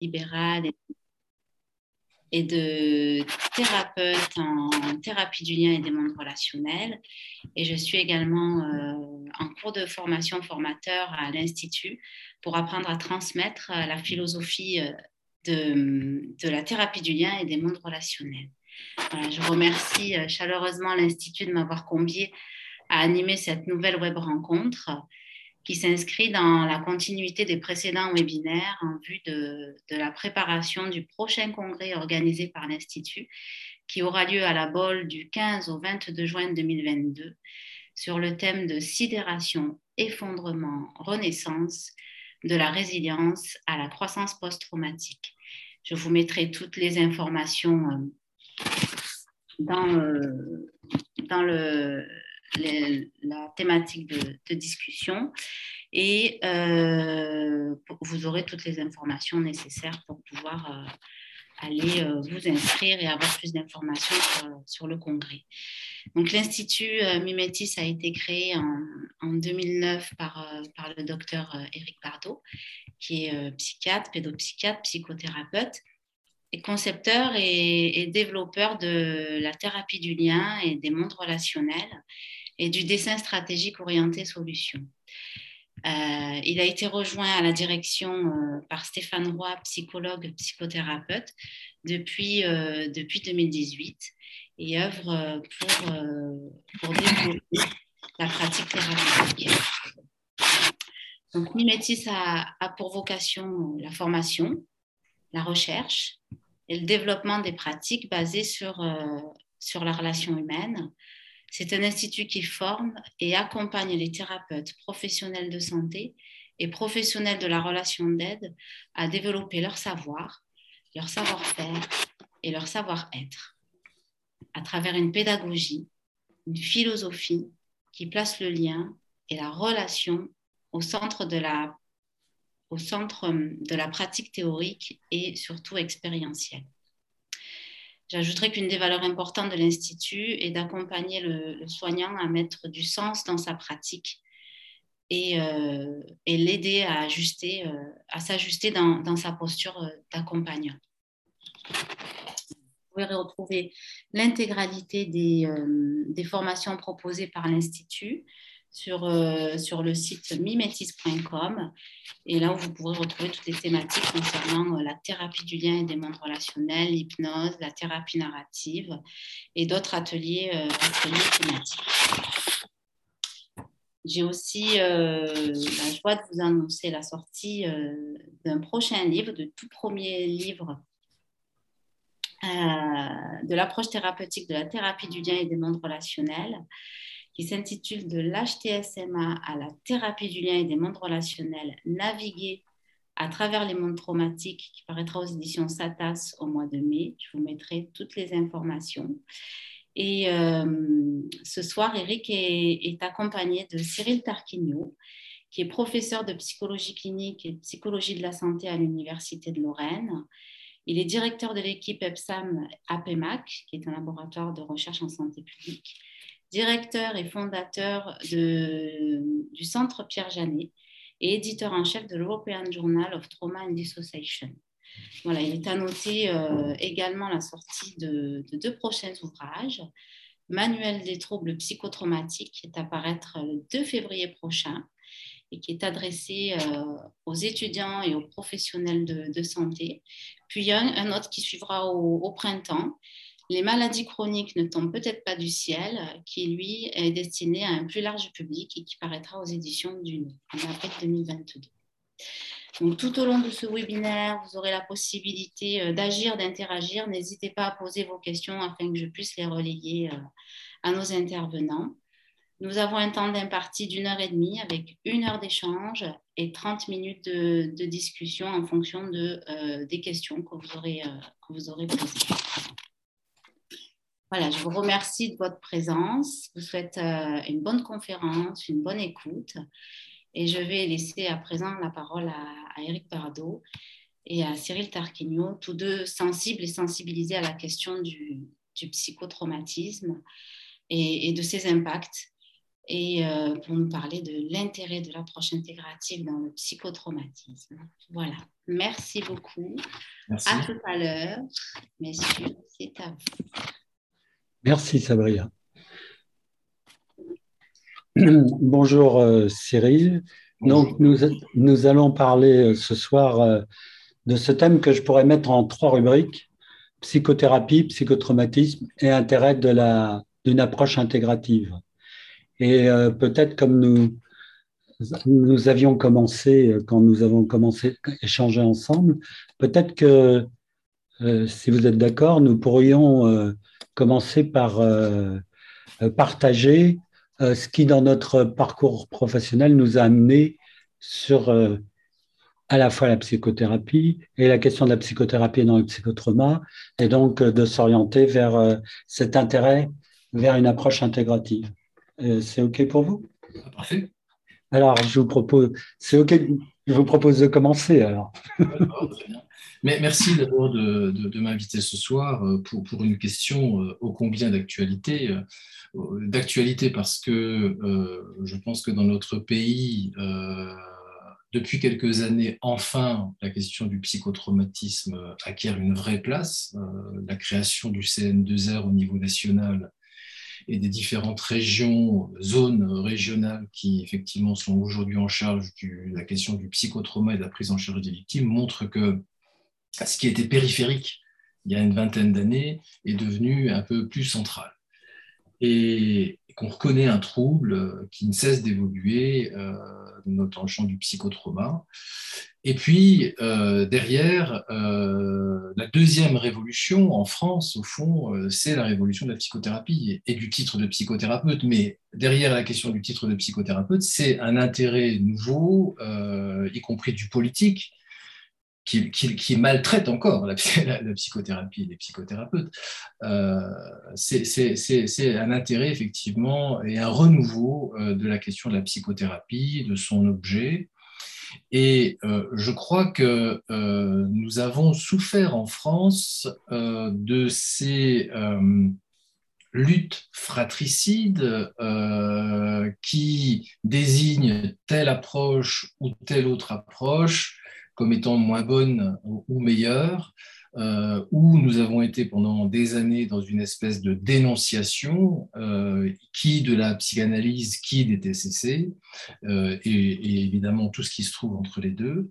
libérale et de thérapeute en thérapie du lien et des mondes relationnels. Et je suis également euh, en cours de formation formateur à l'Institut pour apprendre à transmettre euh, la philosophie euh, de, de, la thérapie du lien et des mondes relationnels. je remercie chaleureusement l'Institut de m'avoir convié à animer cette nouvelle web rencontre qui s'inscrit dans la continuité des précédents webinaires en vue de, la préparation du prochain congrès organisé par l'Institut, qui aura lieu à la Bolle du 15 au 22 juin 2022 sur le thème de sidération, effondrement, renaissance, de la résilience à la croissance post-traumatique. Je vous mettrai toutes les informations euh, dans, euh, dans le, la thématique de, discussion et euh, vous aurez toutes les informations nécessaires pour pouvoir euh, aller euh, vous inscrire et avoir plus d'informations sur, le congrès. Donc l'Institut Mimetis a été créé en, 2009 par, par le docteur Éric Bardot, qui est psychiatre, pédopsychiatre, psychothérapeute et concepteur et, développeur de la thérapie du lien et des mondes relationnels et du dessin stratégique orienté solution. Euh, il a été rejoint à la direction euh, par Stéphane Roy, psychologue, psychothérapeute, depuis, euh, depuis 2018 et œuvre pour, pour développer la pratique thérapeutique. Donc, a pour vocation la formation, la recherche et le développement des pratiques basées sur, sur la relation humaine, c'est un institut qui forme et accompagne les thérapeutes professionnels de santé et professionnels de la relation d'aide à développer leur savoir, leur savoir-faire et leur savoir-être à travers une pédagogie, une philosophie qui place le lien et la relation au centre de la, au centre de la pratique théorique et surtout expérientielle. J'ajouterais qu'une des valeurs importantes de l'Institut est d'accompagner le, soignant à mettre du sens dans sa pratique et, euh, l'aider euh, à s'ajuster dans, sa posture euh, d'accompagnant. Vous pouvez retrouver l'intégralité des, formations proposées par l'Institut sur, euh, sur le site mimetis.com et là où vous pourrez retrouver toutes les thématiques concernant euh, la thérapie du lien et des mondes relationnels, l'hypnose, la thérapie narrative et d'autres ateliers, euh, thématiques. J'ai aussi la joie de vous annoncer la sortie d'un prochain livre, de tout premier livre de l'approche thérapeutique de la thérapie du lien et des mondes relationnels qui s'intitule De l'HTSMA à la thérapie du lien et des mondes relationnels, naviguer à travers les mondes traumatiques, qui paraîtra aux éditions Satas au mois de mai. Je vous mettrai toutes les informations. Et euh, ce soir, Eric est, accompagné de Cyril Tarquinho, qui est professeur de psychologie clinique et de psychologie de la santé à l'Université de Lorraine. Il est directeur de l'équipe EPSAM APEMAC, qui est un laboratoire de recherche en santé publique directeur et fondateur du Centre Pierre Janet et éditeur en chef de l'European Journal of Trauma and Dissociation. Voilà, il est euh, également la sortie de, deux prochains ouvrages. Manuel des troubles psychotraumatiques qui est à paraître le 2 février prochain et qui est adressé euh, aux étudiants et aux professionnels de, santé. Puis un autre qui suivra au printemps les maladies chroniques ne tombent peut-être pas du ciel, qui lui est destiné à un plus large public et qui paraîtra aux éditions du en avril 2022. Donc, tout au long de ce webinaire, vous aurez la possibilité euh, d'agir, d'interagir. N'hésitez pas à poser vos questions afin que je puisse les relayer euh, à nos intervenants. Nous avons un temps d'imparti d'une heure et demie avec une heure d'échange et 30 minutes de, discussion en fonction de, euh, des questions que vous aurez, que vous aurez posées. Voilà, je vous remercie de votre présence. Je vous souhaite euh, une bonne conférence, une bonne écoute. Et je vais laisser à présent la parole à, Eric Bardot et à Cyril Tarquinho, tous deux sensibles et sensibilisés à la question du, psychotraumatisme et, de ses impacts et euh, pour nous parler de l'intérêt de l'approche intégrative dans le psychotraumatisme. Voilà. Merci beaucoup. Merci. À tout à l'heure. Messieurs, c'est à vous. Merci Sabria. Bonjour euh, Cyril. Donc nous, nous, allons parler ce soir de ce thème que je pourrais mettre en trois rubriques psychothérapie, psychotraumatisme et intérêt de la d'une approche intégrative. Et euh, peut-être comme nous, nous avions commencé, euh, quand nous avons commencé à échanger ensemble, peut-être que, euh, si vous êtes d'accord, nous pourrions commencer par partager ce qui, dans notre parcours professionnel, nous a amené sur à la fois la psychothérapie et la question de la psychothérapie dans le psychotrauma, et donc de s'orienter vers cet intérêt vers une approche intégrative. Euh, c'est OK pour vous? Parfait. Alors, je vous propose, c'est OK, je vous propose de commencer alors. Merci d'abord de, m'inviter ce soir euh, pour, une question euh, ô combien d'actualité. D'actualité parce que je pense que dans notre pays, depuis quelques années, enfin, la question du psychotraumatisme acquiert une vraie place. la création du CN2R au niveau national et des différentes régions, zones régionales qui effectivement sont aujourd'hui en charge de la question du psychotrauma et de la prise en charge des victimes montrent que ce qui était périphérique il y a une vingtaine d'années est devenu un peu plus central. Et qu'on reconnaît un trouble qui ne cesse d'évoluer, euh, dans le champ du psychotrauma, et puis, euh, derrière, euh, la deuxième révolution en France, au fond, euh, c'est la révolution de la psychothérapie et, du titre de psychothérapeute. Mais derrière la question du titre de psychothérapeute, c'est un intérêt nouveau, y compris du politique, qui, maltraite encore la, psychothérapie et les psychothérapeutes. c'est un intérêt, effectivement, et un renouveau de la question de la psychothérapie, de son objet. Et euh, je crois que euh, nous avons souffert en France euh, de ces luttes fratricides qui désignent telle approche ou telle autre approche comme étant moins bonne ou meilleure, euh, où nous avons été pendant des années dans une espèce de dénonciation, euh, qui de la psychanalyse, qui des TCC, euh, et, évidemment tout ce qui se trouve entre les deux,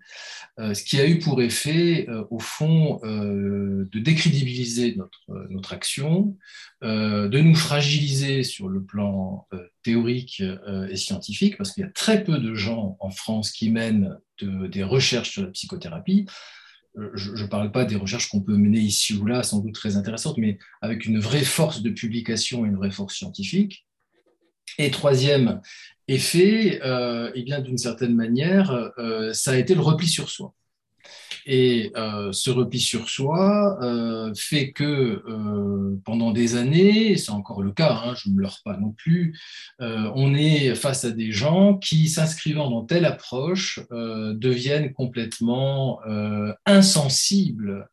ce qui a eu pour effet, au fond, de décrédibiliser notre, notre action, de nous fragiliser sur le plan théorique et scientifique, parce qu'il y a très peu de gens en France qui mènent des recherches sur la psychothérapie je ne parle pas des recherches qu'on peut mener ici ou là, sans doute très intéressantes, mais avec une vraie force de publication et une vraie force scientifique. Et troisième effet, euh, eh bien d'une certaine manière, euh, ça a été le repli sur soi. Et euh, ce repli sur soi euh, fait que euh, pendant des années, c'est encore le cas, hein, je ne me leurre pas non plus, on est face à des gens qui, s'inscrivant dans telle approche, deviennent complètement insensibles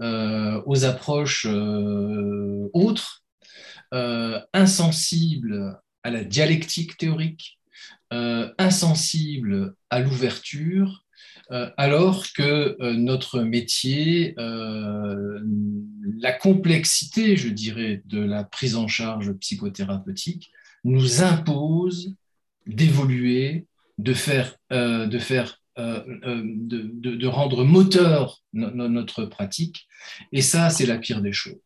aux approches autres, insensibles à la dialectique théorique, insensibles à l'ouverture, alors que euh, notre métier, euh, la complexité, je dirais, de la prise en charge psychothérapeutique nous impose d'évoluer, de faire, de, faire de, rendre moteur notre pratique. Et ça, c'est la pire des choses.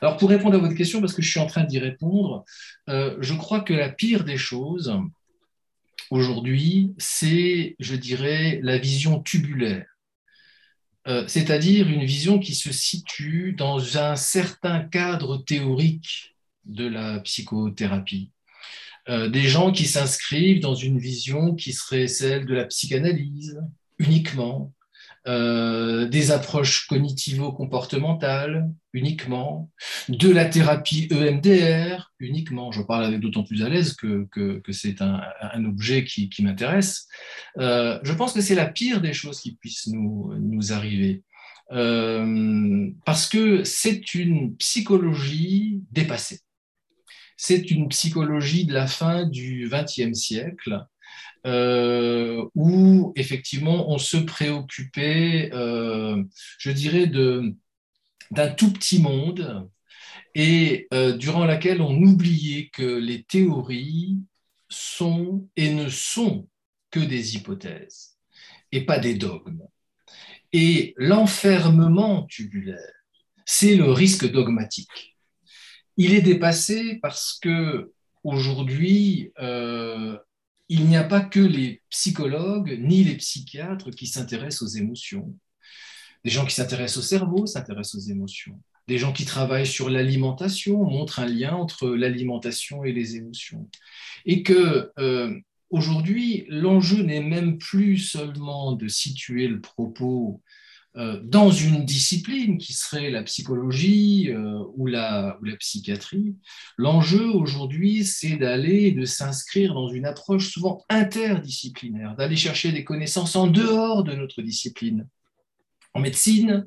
Alors, pour répondre à votre question, parce que je suis en train d'y répondre, je crois que la pire des choses, aujourd'hui, c'est, je dirais, la vision tubulaire, euh, c'est-à-dire une vision qui se situe dans un certain cadre théorique de la psychothérapie. Euh, des gens qui s'inscrivent dans une vision qui serait celle de la psychanalyse uniquement, euh, des approches cognitivo-comportementales uniquement, de la thérapie EMDR uniquement. Je parle avec d'autant plus à l'aise que, que, c'est un, un, objet qui, qui m'intéresse. Euh, je pense que c'est la pire des choses qui puissent nous, nous arriver. Euh, parce que c'est une psychologie dépassée. c'est une psychologie de la fin du XXe siècle, où effectivement on se préoccupait, euh, je dirais, d'un tout petit monde et euh, durant laquelle on oubliait que les théories sont et ne sont que des hypothèses et pas des dogmes. Et l'enfermement tubulaire, c'est le risque dogmatique. Il est dépassé parce que aujourd'hui, euh, il n'y a pas que les psychologues ni les psychiatres qui s'intéressent aux émotions. Des gens qui s'intéressent au cerveau s'intéressent aux émotions. Des gens qui travaillent sur l'alimentation montrent un lien entre l'alimentation et les émotions. Et que euh, aujourd'hui, l'enjeu n'est même plus seulement de situer le propos dans une discipline qui serait la psychologie euh, ou, la, ou la psychiatrie. L'enjeu aujourd'hui, c'est d'aller, de s'inscrire dans une approche souvent interdisciplinaire, d'aller chercher des connaissances en dehors de notre discipline. En médecine,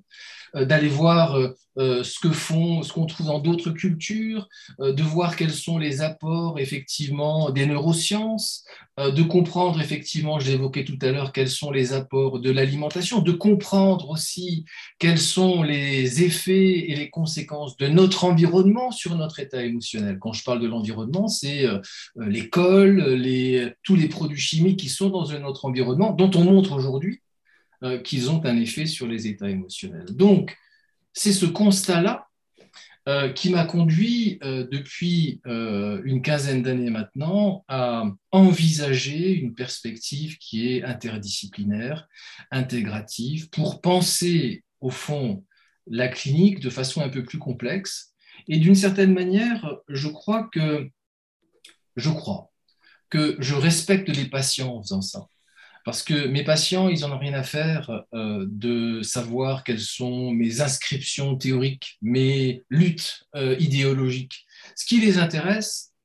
euh, d'aller voir euh, euh, ce que font, ce qu'on trouve dans d'autres cultures, de voir quels sont les apports effectivement des neurosciences, de comprendre effectivement, je l'évoquais tout à l'heure, quels sont les apports de l'alimentation, de comprendre aussi quels sont les effets et les conséquences de notre environnement sur notre état émotionnel. Quand je parle de l'environnement, c'est l'école, les, tous les produits chimiques qui sont dans notre environnement, dont on montre aujourd'hui euh, qu'ils ont un effet sur les états émotionnels. Donc, c'est ce constat-là euh, qui m'a conduit euh, depuis une quinzaine d'années maintenant à envisager une perspective qui est interdisciplinaire, intégrative, pour penser au fond la clinique de façon un peu plus complexe. Et d'une certaine manière, je crois que je crois que je respecte les patients en faisant ça. Parce que mes patients, ils n'en ont rien à faire euh, de savoir quelles sont mes inscriptions théoriques, mes luttes euh, idéologiques. Ce qui les intéresse,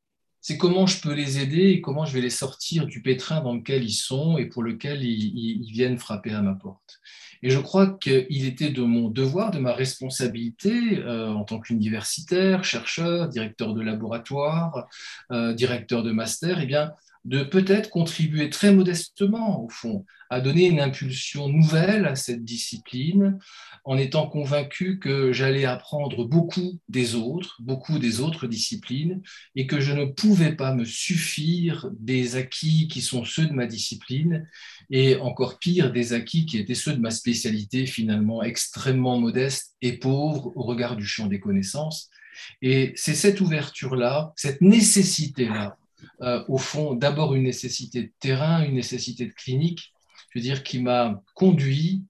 c'est comment je peux les aider et comment je vais les sortir du pétrin dans lequel ils sont et pour lequel ils, viennent frapper à ma porte. Et je crois qu'il était de mon devoir, de ma responsabilité euh, en tant qu'universitaire, chercheur, directeur de laboratoire, directeur de master, eh bien, de peut-être contribuer très modestement, au fond, à donner une impulsion nouvelle à cette discipline, en étant convaincu que j'allais apprendre beaucoup des autres, beaucoup des autres disciplines, et que je ne pouvais pas me suffire des acquis qui sont ceux de ma discipline, et encore pire, des acquis qui étaient ceux de ma spécialité, finalement extrêmement modeste et pauvre au regard du champ des connaissances. Et c'est cette ouverture-là, cette nécessité-là, euh, au fond, d'abord une nécessité de terrain, une nécessité de clinique, je veux dire, qui m'a conduit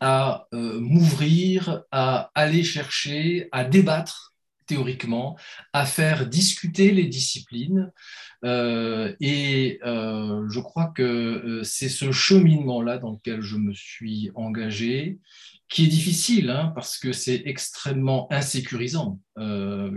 à euh, m'ouvrir, à aller chercher, à débattre théoriquement, à faire discuter les disciplines. Euh, et je crois que c'est ce cheminement-là dans lequel je me suis engagé, qui est difficile, hein, parce que c'est extrêmement insécurisant,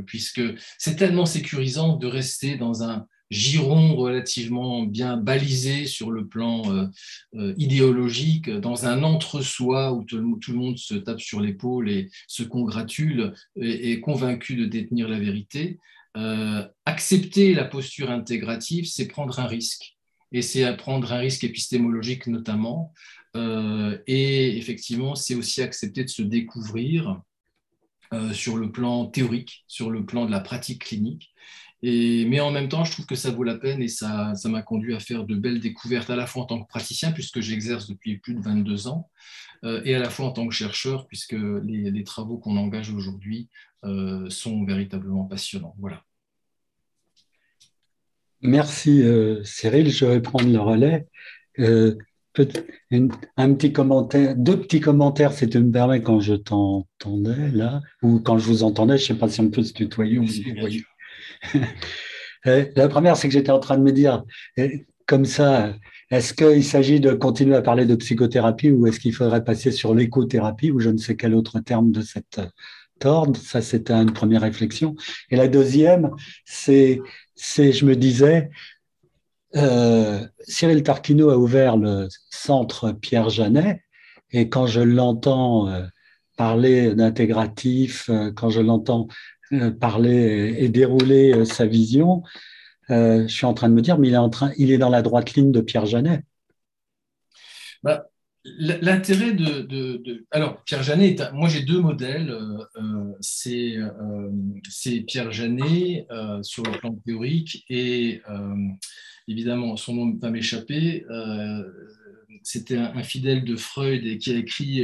puisque c'est tellement sécurisant de rester dans un giron relativement bien balisé sur le plan euh, euh, idéologique, dans un entre-soi où tout, le monde se tape sur l'épaule et se congratule et est convaincu de détenir la vérité. Euh, accepter la posture intégrative, c'est prendre un risque. Et c'est prendre un risque épistémologique notamment. et effectivement, c'est aussi accepter de se découvrir sur le plan théorique, sur le plan de la pratique clinique mais en même temps, je trouve que ça vaut la peine et ça, ça m'a conduit à faire de belles découvertes à la fois en tant que praticien, puisque j'exerce depuis plus de 22 ans, euh, et à la fois en tant que chercheur, puisque les, travaux qu'on engage aujourd'hui euh, sont véritablement passionnants. Voilà. Merci euh, Cyril, je vais prendre le relais. un petit commentaire, deux petits commentaires, si tu me permets, quand je t'entendais là, ou quand je vous entendais, je ne sais pas si on peut se tutoyer ou se voyez. Euh, la première, c'est que j'étais en train de me dire, euh, comme ça, est-ce qu'il s'agit de continuer à parler de psychothérapie ou est-ce qu'il faudrait passer sur l'écothérapie ou je ne sais quel autre terme de cette ordre Ça, c'était une première réflexion. Et la deuxième, c'est, c'est je me disais, euh, Cyril Tarquino a ouvert le centre Pierre Janet et quand je l'entends parler d'intégratif, quand je l'entends parler et dérouler sa vision, je suis en train de me dire, mais il est, en train, il est dans la droite ligne de Pierre Janet. Bah, L'intérêt de, Alors, Pierre Janet, moi j'ai deux modèles. Euh, euh, euh, c'est Pierre Janet sur le plan théorique et évidemment, son nom ne va m'échapper. C'était un, fidèle de Freud et qui a écrit,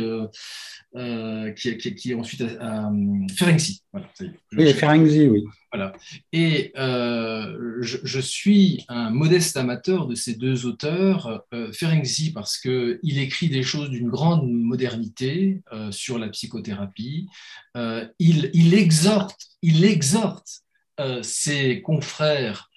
qui, qui, ensuite a, Ferenczi. Voilà, oui, Ferenczi, oui. Voilà. Et euh, je, suis un modeste amateur de ces deux auteurs, euh, Ferenczi, parce qu'il écrit des choses d'une grande modernité euh, sur la psychothérapie. Euh, il, il, exhorte, il exhorte ses confrères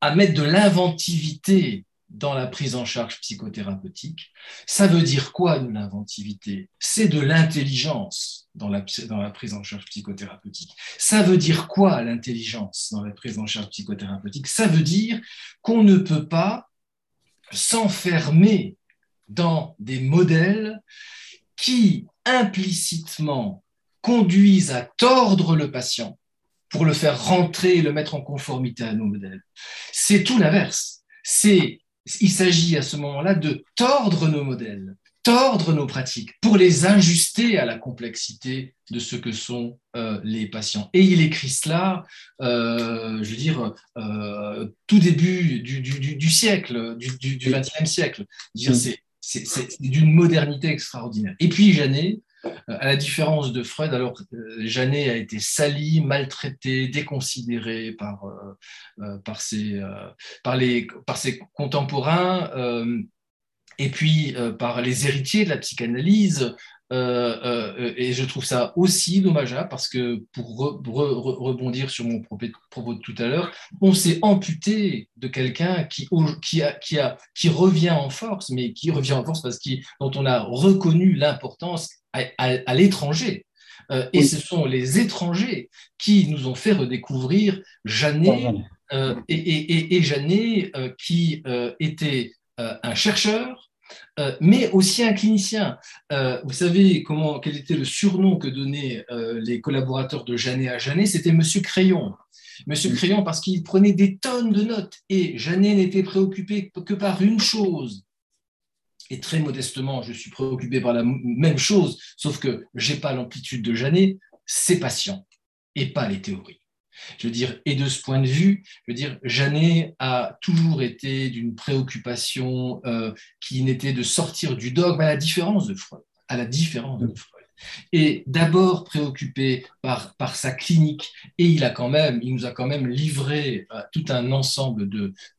à mettre de l'inventivité dans la prise en charge psychothérapeutique. Ça veut dire quoi de l'inventivité? C'est de l'intelligence dans la, dans la prise en charge psychothérapeutique. Ça veut dire quoi l'intelligence dans la prise en charge psychothérapeutique? Ça veut dire qu'on ne peut pas s'enfermer dans des modèles qui implicitement conduisent à tordre le patient pour le faire rentrer et le mettre en conformité à nos modèles. C'est tout l'inverse. C'est il s'agit à ce moment-là de tordre nos modèles, tordre nos pratiques pour les ajuster à la complexité de ce que sont euh, les patients. Et il écrit cela, euh, je veux dire, euh, tout début du, siècle, du, XXe siècle. Mm. C'est d'une modernité extraordinaire. Et puis Janet, à la différence de Freud, alors Janet a été sali, maltraité, déconsidéré par, par, ses, par, les, par ses contemporains et puis par les héritiers de la psychanalyse. et je trouve ça aussi dommageable parce que pour rebondir sur mon propos de tout à l'heure, on s'est amputé de quelqu'un qui, qui, qui revient en force, mais qui revient en force parce qu'il dont on a reconnu l'importance à, l'étranger. Euh, et ce sont les étrangers qui nous ont fait redécouvrir Janet, euh, et, et, Janet euh, qui était un chercheur, mais aussi un clinicien. vous savez comment, quel était le surnom que donnaient les collaborateurs de Janet à Janet C'était Monsieur Crayon. Monsieur Crayon parce qu'il prenait des tonnes de notes et Janet n'était préoccupé que par une chose, et très modestement, je suis préoccupé par la même chose, sauf que je n'ai pas l'amplitude de Janet, c'est patient et pas les théories. Je veux dire, et de ce point de vue, je veux dire, Janet a toujours été d'une préoccupation euh, qui n'était de sortir du dogme à la différence de à la différence de Freud est d'abord préoccupé par, par sa clinique et il, a quand même, il nous a quand même livré euh, tout un ensemble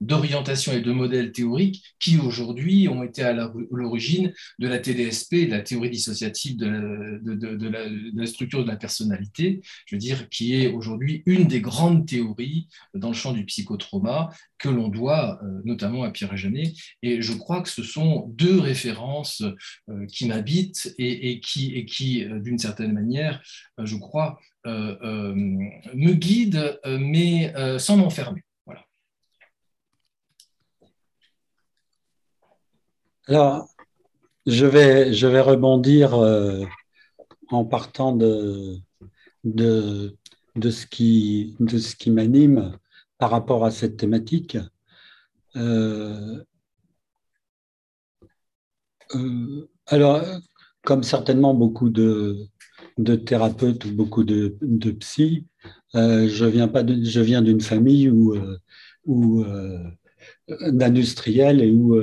d'orientations et de modèles théoriques qui aujourd'hui ont été à l'origine de la TDSP, de la théorie dissociative de, de, la, structure de la personnalité, je veux dire, qui est aujourd'hui une des grandes théories dans le champ du psychotrauma que l'on doit euh, notamment à Pierre Janet. Et je crois que ce sont deux références euh, qui m'habitent et, et, qui, et qui euh, d'une certaine manière, euh, je crois, euh, me guide, mais sans m'enfermer. Voilà. Alors, je vais, rebondir en partant de, de ce qui m'anime par rapport à cette thématique. alors, comme certainement beaucoup de, thérapeutes ou beaucoup de, de psy, euh, je viens d'une famille où, euh, où euh, d'industriels et où,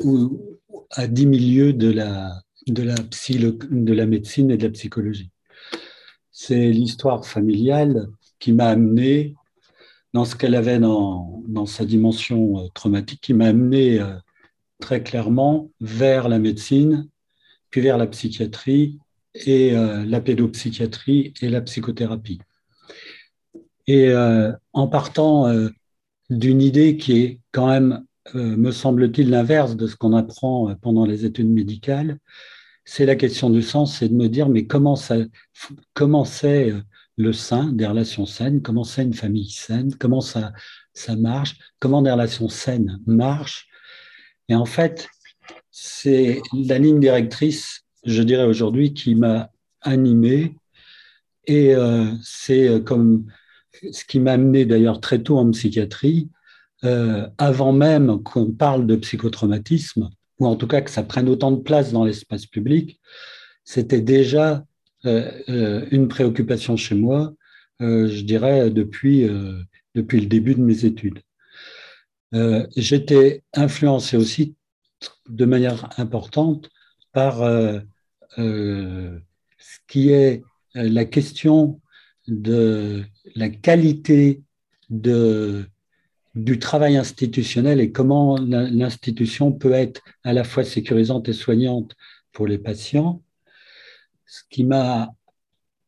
où, à 10 milieux de la, de, la de la médecine et de la psychologie. C'est l'histoire familiale qui m'a amené dans ce qu'elle avait dans, dans, sa dimension traumatique, qui m'a amené très clairement vers la médecine vers la psychiatrie et euh, la pédopsychiatrie et la psychothérapie. Et euh, en partant euh, d'une idée qui est quand même, me semble-t-il, l'inverse de ce qu'on apprend pendant les études médicales, c'est la question du sens, c'est de me dire, mais comment, ça, comment c'est le sein des relations saines, comment c'est une famille saine, comment ça, ça marche, comment des relations saines marchent. Et en fait, c'est la ligne directrice, je dirais aujourd'hui, qui m'a animé Et c'est comme ce qui m'a amené d'ailleurs très tôt en psychiatrie, avant même qu'on parle de psychotraumatisme, ou en tout cas que ça prenne autant de place dans l'espace public, c'était déjà une préoccupation chez moi, je dirais, depuis, depuis le début de mes études. J'étais influencé aussi de manière importante par euh, euh, ce qui est euh, la question de la qualité de, du travail institutionnel et comment l'institution peut être à la fois sécurisante et soignante pour les patients. Ce qui m'a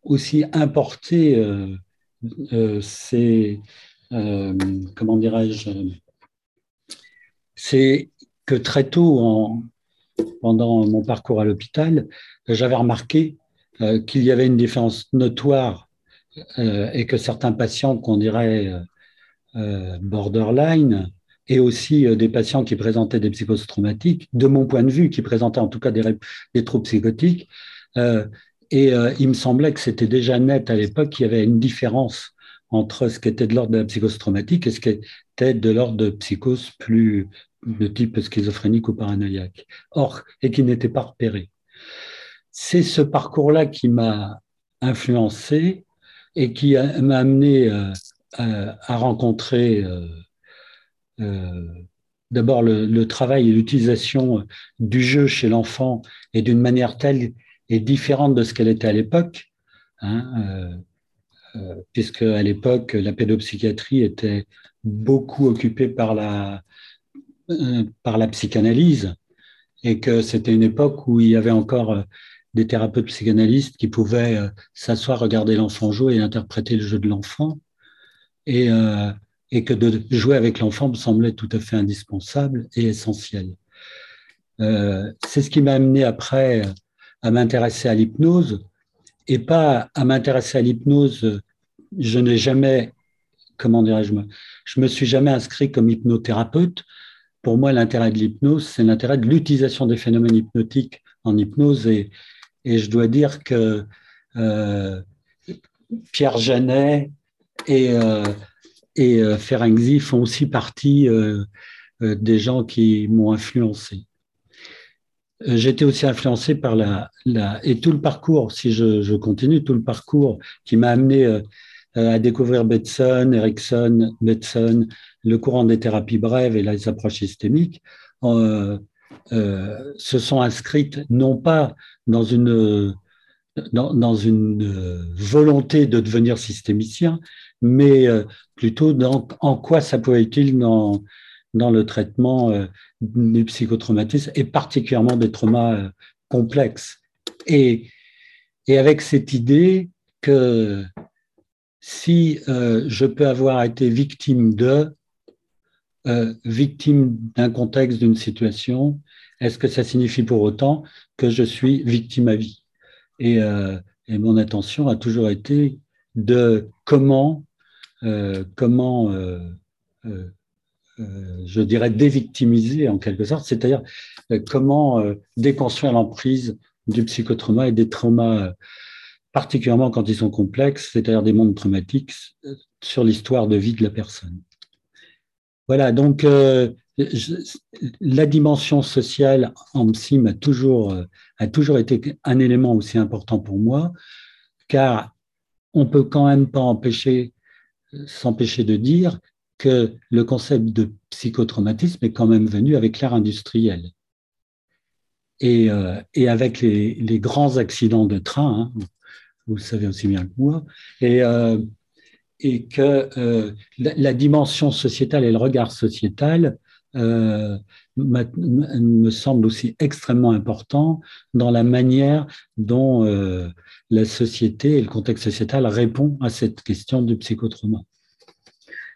aussi importé, c'est, comment dirais-je, c'est que très tôt, en, pendant mon parcours à l'hôpital, j'avais remarqué euh, qu'il y avait une différence notoire euh, et que certains patients qu'on dirait euh, borderline et aussi des patients qui présentaient des psychoses traumatiques, de mon point de vue, qui présentaient en tout cas des, des troubles psychotiques, et il me semblait que c'était déjà net à l'époque qu'il y avait une différence entre ce qui était de l'ordre de la psychose traumatique et ce qui était de l'ordre de psychose plus de type schizophrénique ou paranoïaque, or, et qui n'était pas repéré. C'est ce parcours-là qui m'a influencé et qui m'a amené euh, à, rencontrer euh, euh, d'abord le, travail et l'utilisation du jeu chez l'enfant et d'une manière telle et différente de ce qu'elle était à l'époque, hein, puisque à l'époque la pédopsychiatrie était beaucoup occupée par la par la psychanalyse et que c'était une époque où il y avait encore euh, des thérapeutes psychanalystes qui pouvaient euh, s'asseoir, regarder l'enfant jouer et interpréter le jeu de l'enfant et, et que de jouer avec l'enfant me semblait tout à fait indispensable et essentiel. C'est ce qui m'a amené après à m'intéresser à l'hypnose et pas à m'intéresser à l'hypnose. Je n'ai jamais, comment dirais-je, je me suis jamais inscrit comme hypnothérapeute pour moi, l'intérêt de l'hypnose, c'est l'intérêt de l'utilisation des phénomènes hypnotiques en hypnose. Et, je dois dire que euh, Pierre Janet et, euh, et euh, Ferenczi font aussi partie des gens qui m'ont influencé. J'étais aussi influencé par la, et tout le parcours, si je, je continue, tout le parcours qui m'a amené à découvrir Betson, Erickson, Betson, le courant des thérapies brèves et les approches systémiques euh, euh, se sont inscrites non pas dans une, dans, une volonté de devenir systémicien, mais euh, plutôt dans en quoi ça peut être utile dans, dans le traitement du psychotraumatisme et particulièrement des traumas complexes. Et, et avec cette idée que si je peux avoir été victime de, euh, victime d'un contexte, d'une situation, est-ce que ça signifie pour autant que je suis victime à vie? Et, euh, et, mon attention a toujours été de comment, euh, comment je dirais, dévictimiser en quelque sorte, c'est-à-dire comment déconstruire l'emprise du psychotrauma et des traumas, particulièrement quand ils sont complexes, c'est-à-dire des mondes traumatiques, sur l'histoire de vie de la personne. Voilà, donc euh, la dimension sociale en psy a toujours, euh, a toujours été un élément aussi important pour moi, car on peut quand même pas empêcher, s'empêcher de dire que le concept de psychotraumatisme est quand même venu avec l'ère industrielle. Et, euh, et avec les, les, grands accidents de train, hein, vous le savez aussi bien que moi, et, et que euh, la, dimension sociétale et le regard sociétal euh, me semble aussi extrêmement important dans la manière dont euh, la société et le contexte sociétal répond à cette question du psychotrauma.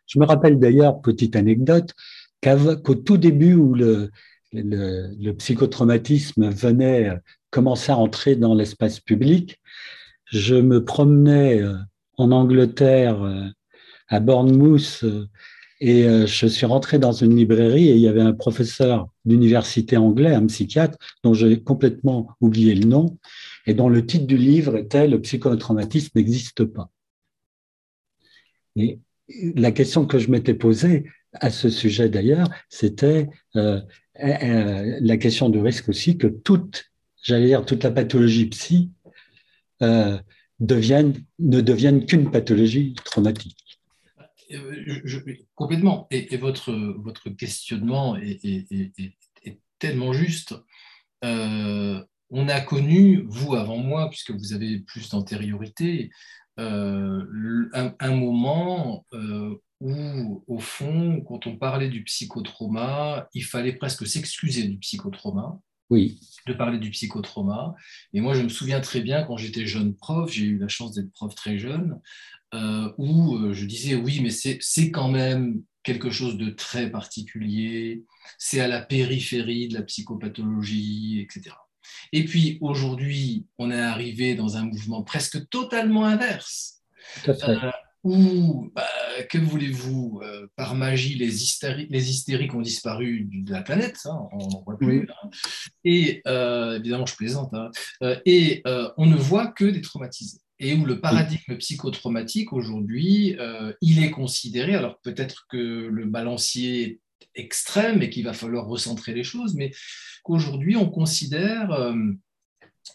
Je me rappelle d'ailleurs, petite anecdote, qu'au tout début où le, le, psychotraumatisme venait commencer à entrer dans l'espace public, je me promenais en Angleterre, euh, à Bournemouth, euh, Et euh, je suis rentré dans une librairie et il y avait un professeur d'université anglais, un psychiatre, dont j'ai complètement oublié le nom, et dont le titre du livre était Le psychotraumatisme n'existe pas. Et la question que je m'étais posée à ce sujet d'ailleurs, c'était la question du risque aussi que toute, j'allais dire, toute la pathologie psy ne devienne qu'une pathologie traumatique. complètement. Et, votre, questionnement est, tellement juste. on a connu, vous avant moi, puisque vous avez plus d'antériorité, un, un, moment où, au fond, quand on parlait du psychotrauma, il fallait presque s'excuser du psychotrauma. Oui. De parler du psychotrauma. Et moi, je me souviens très bien, quand j'étais jeune prof, j'ai eu la chance d'être prof très jeune, euh, où euh, je disais oui, mais c'est quand même quelque chose de très particulier, c'est à la périphérie de la psychopathologie, etc. Et puis aujourd'hui, on est arrivé dans un mouvement presque totalement inverse. Tout à fait. Euh, ou, bah, que voulez-vous, euh, par magie, les, les, hystériques ont disparu de la planète, hein, on n'en voit plus. Hein. Et euh, évidemment, je plaisante. Hein. Euh, et on ne voit que des traumatisés. Et où le paradigme psychotraumatique, aujourd'hui, il est considéré, alors peut-être que le balancier est extrême et qu'il va falloir recentrer les choses, mais qu'aujourd'hui, on considère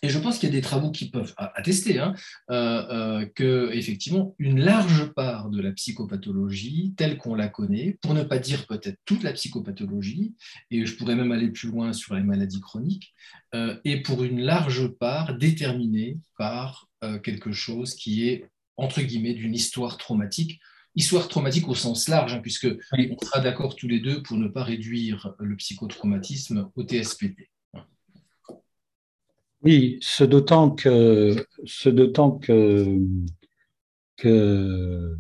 et je pense qu'il y a des travaux qui peuvent attester hein, euh, euh, que effectivement une large part de la psychopathologie telle qu'on la connaît, pour ne pas dire peut-être toute la psychopathologie, et je pourrais même aller plus loin sur les maladies chroniques, euh, est pour une large part déterminée par quelque chose qui est entre guillemets d'une histoire traumatique histoire traumatique au sens large, hein, puisque on sera d'accord tous les deux pour ne pas réduire le psychotraumatisme au TSPT. Oui, ce d'autant que, ce que,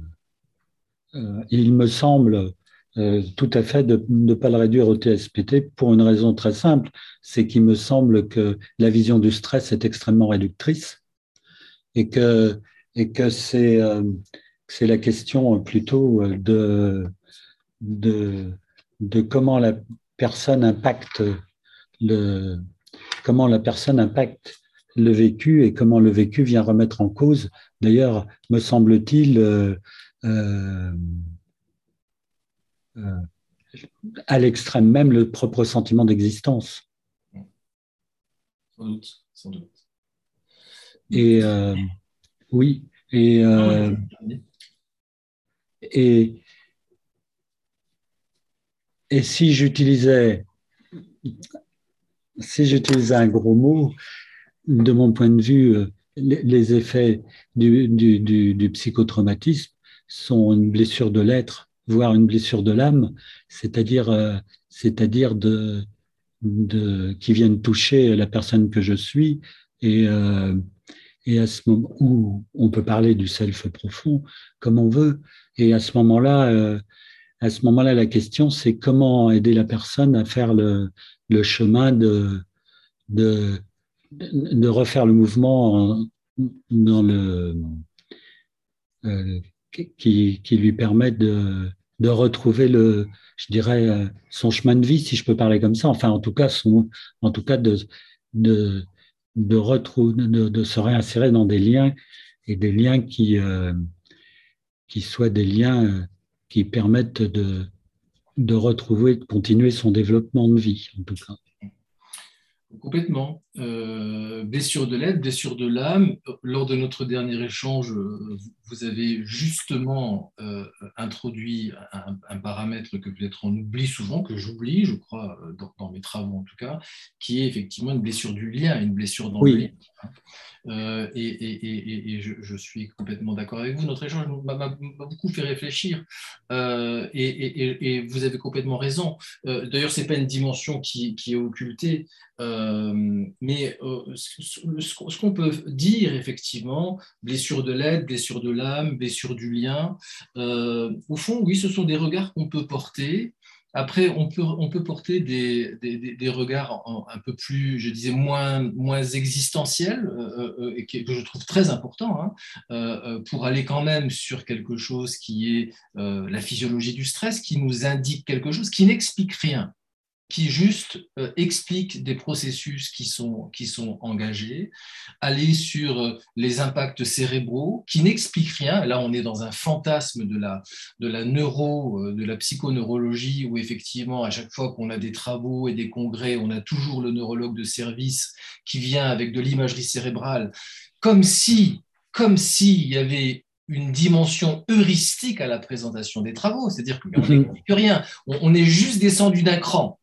euh, il me semble euh, tout à fait de ne pas le réduire au TSPT pour une raison très simple, c'est qu'il me semble que la vision du stress est extrêmement réductrice et que, et que c'est, euh, c'est la question plutôt de, de, de comment la personne impacte le, comment la personne impacte le vécu et comment le vécu vient remettre en cause, d'ailleurs, me semble-t-il, euh, euh, euh, à l'extrême même, le propre sentiment d'existence. Sans doute, sans doute. Et oui, et, et, et si j'utilisais si j'utilisais un gros mot, de mon point de vue, euh, les effets du, du, psychotraumatisme sont une blessure de l'être, voire une blessure de l'âme, c'est-à-dire, euh, c'est-à-dire de, de, qui viennent toucher la personne que je suis et, euh, et à ce moment où on peut parler du self profond comme on veut. Et à ce moment-là, à ce moment-là, la question c'est comment aider la personne à faire le, chemin de, de, refaire le mouvement dans le, euh, qui, qui, lui permet de, de retrouver le, je dirais, euh, son chemin de vie, si je peux parler comme ça. Enfin, en tout cas, son, en tout cas de, de, de se réinsérer dans des liens et des liens qui, euh, qui soient des liens qui permettent de, de retrouver, de continuer son développement de vie, en tout cas. Complètement. Euh, blessure de l'aide, blessure de l'âme. Lors de notre dernier échange, vous avez justement euh, introduit un, paramètre que peut-être on oublie souvent, que j'oublie, je crois, dans, mes travaux en tout cas, qui est effectivement une blessure du lien, une blessure dans le lien. Euh, et, je, suis complètement d'accord avec vous. Notre échange m'a beaucoup fait réfléchir. Euh, et, vous avez complètement raison. Euh, d'ailleurs, ce n'est pas une dimension qui, est occultée. mais ce, qu'on peut dire, effectivement, blessure de l'aide, blessure de l'âme, blessure du lien, au fond, oui, ce sont des regards qu'on peut porter après, on peut, on peut porter des, des, regards un peu plus, je disais, moins, moins existentiels, et que, je trouve très important, hein, pour aller quand même sur quelque chose qui est la physiologie du stress, qui nous indique quelque chose, qui n'explique rien qui juste euh, explique des processus qui sont, qui sont engagés, aller sur euh, les impacts cérébraux, qui n'expliquent rien. Là, on est dans un fantasme de la, de la neuro, euh, de la psychoneurologie, où effectivement, à chaque fois qu'on a des travaux et des congrès, on a toujours le neurologue de service qui vient avec de l'imagerie cérébrale, comme si, comme s'il y avait une dimension heuristique à la présentation des travaux, c'est-à-dire qu'on mhm. n'explique rien, on est juste descendu d'un cran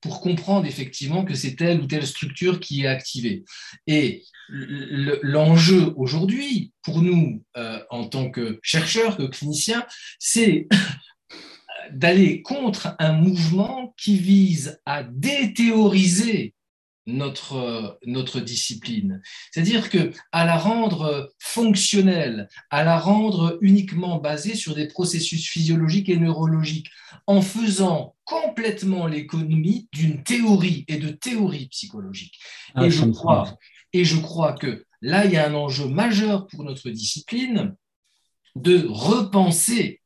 pour comprendre effectivement que c'est telle ou telle structure qui est activée. Et l'enjeu aujourd'hui, pour nous, euh, en tant que chercheurs, que cliniciens, c'est d'aller contre un mouvement qui vise à déthéoriser notre, notre discipline. C'est-à-dire que à la rendre fonctionnelle, à la rendre uniquement basée sur des processus physiologiques et neurologiques, en faisant complètement l'économie d'une théorie et de théorie psychologique. Ah, et, je crois, et je crois que là, il y a un enjeu majeur pour notre discipline de repenser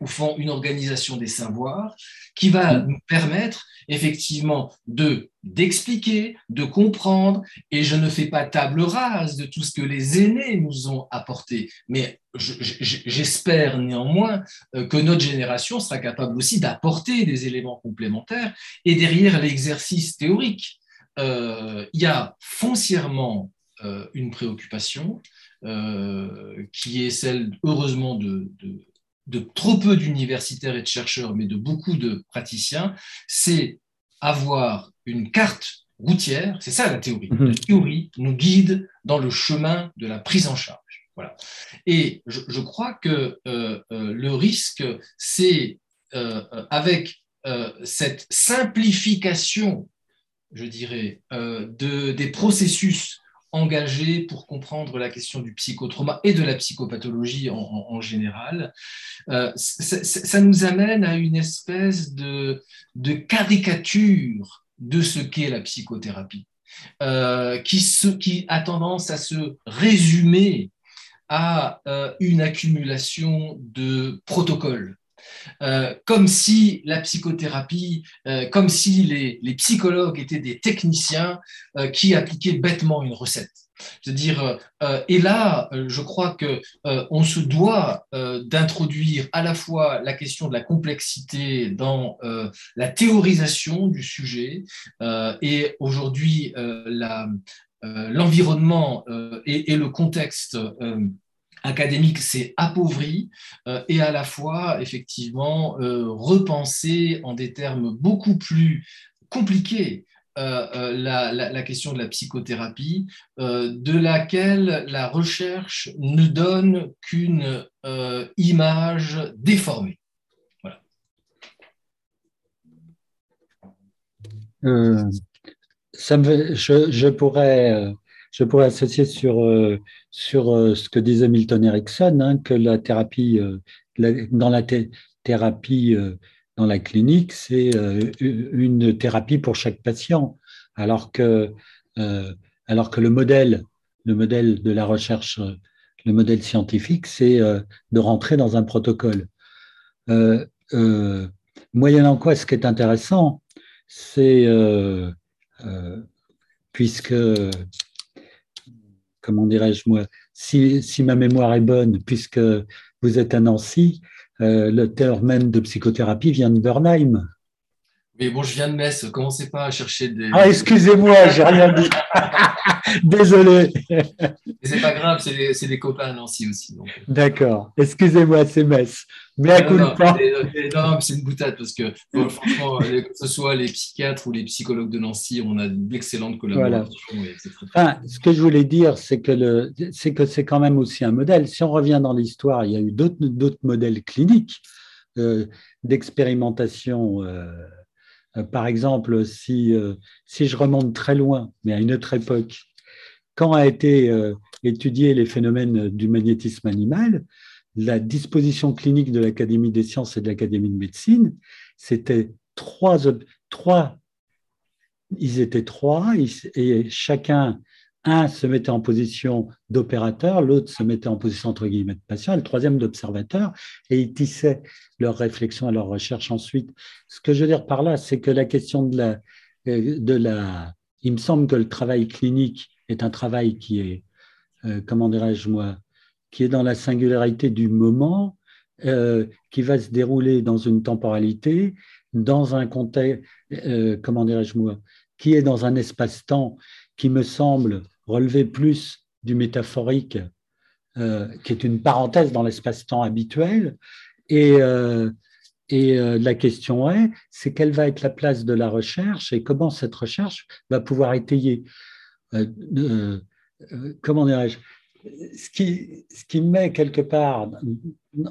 au fond une organisation des savoirs qui va nous permettre effectivement de d'expliquer, de comprendre, et je ne fais pas table rase de tout ce que les aînés nous ont apporté, mais j'espère néanmoins euh, que notre génération sera capable aussi d'apporter des éléments complémentaires, et derrière l'exercice théorique, euh, il y a foncièrement euh, une préoccupation qui est celle, heureusement, de de trop peu d'universitaires et de chercheurs, mais de beaucoup de praticiens, c'est avoir une carte routière, c'est ça la théorie. Mhm. La théorie nous guide dans le chemin de la prise en charge. Voilà. Et je, crois que euh, euh, le risque, c'est euh, avec cette simplification, je dirais, de, des processus engagé pour comprendre la question du psychotrauma et de la psychopathologie en, général, euh, ça, nous amène à une espèce de, caricature de ce qu'est la psychothérapie, euh, qui, qui, a tendance à se résumer à euh, une accumulation de protocoles euh, comme si la psychothérapie, euh, comme si les, psychologues étaient des techniciens euh, qui appliquaient bêtement une recette. Je veux dire, et là, je crois que on se doit d'introduire à la fois la question de la complexité dans la théorisation du sujet et aujourd'hui l'environnement et, le contexte académique s'est appauvri euh, et à la fois, effectivement, euh, repenser en des termes beaucoup plus compliqués euh, la, question de la psychothérapie, de laquelle la recherche ne donne qu'une image déformée. Voilà. ça me, je, je, pourrais je pourrais associer sur, euh, sur euh, ce que disait Milton Erickson, hein, que la thérapie, euh, dans la thérapie dans la clinique, c'est une thérapie pour chaque patient, alors que, alors que le modèle, le modèle de la recherche, le modèle scientifique, c'est de rentrer dans un protocole. moyennant quoi, ce qui est intéressant, c'est puisque comment dirais-je moi, si, ma mémoire est bonne, puisque vous êtes à Nancy, euh, le terme même de psychothérapie vient de Bernheim. Mais bon, je viens de Metz, commencez pas à chercher des. Ah, excusez-moi, j'ai rien dit. Désolé. c'est pas grave, c'est des, copains à Nancy aussi. D'accord, excusez-moi, c'est Metz. Mais à coup non, non, c'est une boutade parce que franchement, euh, que ce soit les psychiatres ou les psychologues de Nancy, on a d'excellentes collaborations. Enfin, ce que je voulais dire, c'est que c'est quand même aussi un modèle. Si on revient dans l'histoire, il y a eu d'autres modèles cliniques euh, d'expérimentation. Euh, euh, par exemple, si, euh, si je remonte très loin, mais à une autre époque, quand a été euh, étudié les phénomènes du magnétisme animal, la disposition clinique de l'Académie des sciences et de l'Académie de médecine c'était trois, trois, ils étaient trois, et chacun, un se mettait en position d'opérateur, l'autre se mettait en position entre guillemets de patient, et le troisième d'observateur, et ils tissaient leur réflexion et leur recherche ensuite. Ce que je veux dire par là, c'est que la question de la, de la, il me semble que le travail clinique est un travail qui est, euh, comment dirais-je moi, qui est dans la singularité du moment, euh, qui va se dérouler dans une temporalité, dans un contexte, euh, comment dirais-je moi, qui est dans un espace-temps qui me semble relever plus du métaphorique, qui est une parenthèse dans l'espace-temps habituel, et, et euh, la question est, c'est quelle va être la place de la recherche et comment cette recherche va pouvoir étayer. Euh, euh, comment dirais-je ce qui, ce qui me met quelque part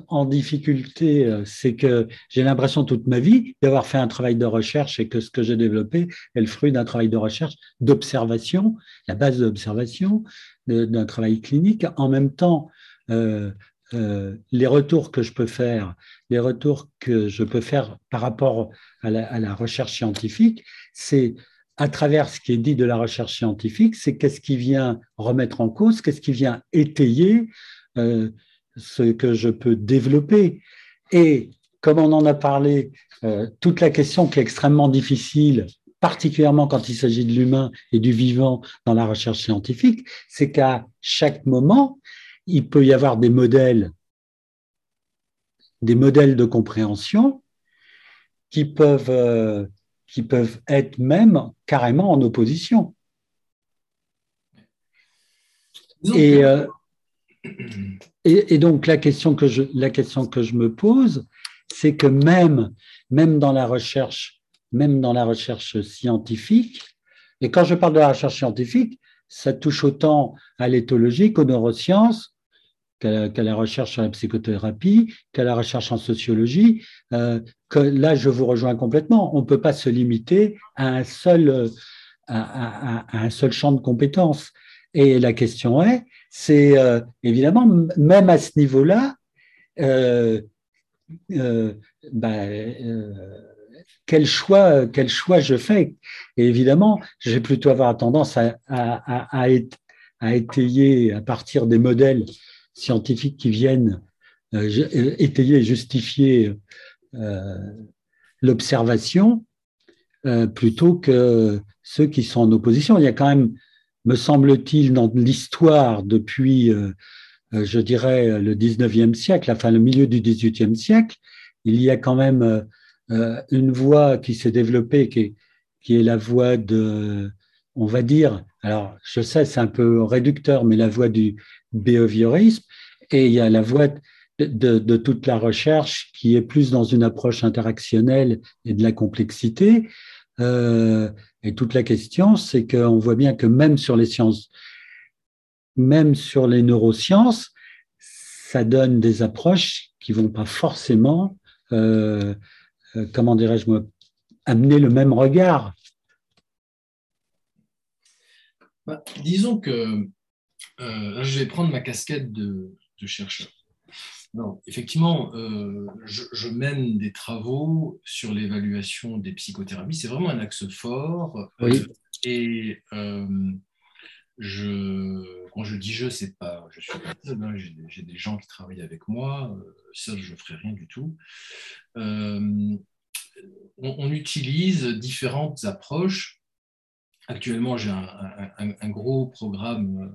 en difficulté, c'est que j'ai l'impression toute ma vie d'avoir fait un travail de recherche et que ce que j'ai développé est le fruit d'un travail de recherche, d'observation, la base d'observation, d'un travail clinique. En même temps, euh, les retours que je peux faire, les retours que je peux faire par rapport à la, recherche scientifique, c'est à travers ce qui est dit de la recherche scientifique, c'est qu'est-ce qui vient remettre en cause, qu'est-ce qui vient étayer euh, ce que je peux développer. Et comme on en a parlé, euh, toute la question qui est extrêmement difficile, particulièrement quand il s'agit de l'humain et du vivant dans la recherche scientifique, c'est qu'à chaque moment, il peut y avoir des modèles, des modèles de compréhension qui peuvent, euh, qui peuvent être même carrément en opposition. Euh, et, et, donc la question, que je, la question que je me pose, c'est que même, même dans la recherche, même dans la recherche scientifique, et quand je parle de la recherche scientifique, ça touche autant à l'éthologie qu'aux neurosciences, qu'à la, recherche la psychothérapie, qu'à la recherche en sociologie, euh, là, je vous rejoins complètement. On ne peut pas se limiter à un seul, à, un seul champ de compétences. Et la question est, c'est euh, évidemment, même à ce niveau-là, euh, ben, quel choix, je fais? Et évidemment, je vais plutôt avoir tendance à, étayer à partir des modèles scientifiques qui viennent euh, euh, étayer et justifier euh, l'observation plutôt que ceux qui sont en opposition. Il y a quand même, me semble-t-il, dans l'histoire depuis, je dirais, le 19e siècle, enfin le milieu du 18e siècle, il y a quand même une voie qui s'est développée qui est, qui est la voie de, on va dire, alors je sais, c'est un peu réducteur, mais la voie du behaviorisme, et il y a la voie de, toute la recherche qui est plus dans une approche interactionnelle et de la complexité. Euh, et toute la question, c'est qu'on voit bien que même sur les sciences, même sur les neurosciences, ça donne des approches qui vont pas forcément, euh, euh, comment dirais-je moi, amener le même regard. Bah, disons que je vais prendre ma casquette de, de chercheur. Non, effectivement, euh, je, mène des travaux sur l'évaluation des psychothérapies. C'est vraiment un axe fort. Euh, et euh, je, quand je dis je, c'est pas, je suis pas seul. Hein, j'ai des gens qui travaillent avec moi. seul, je ne ferai rien du tout. On, on, utilise différentes approches. Actuellement, j'ai un, un, gros programme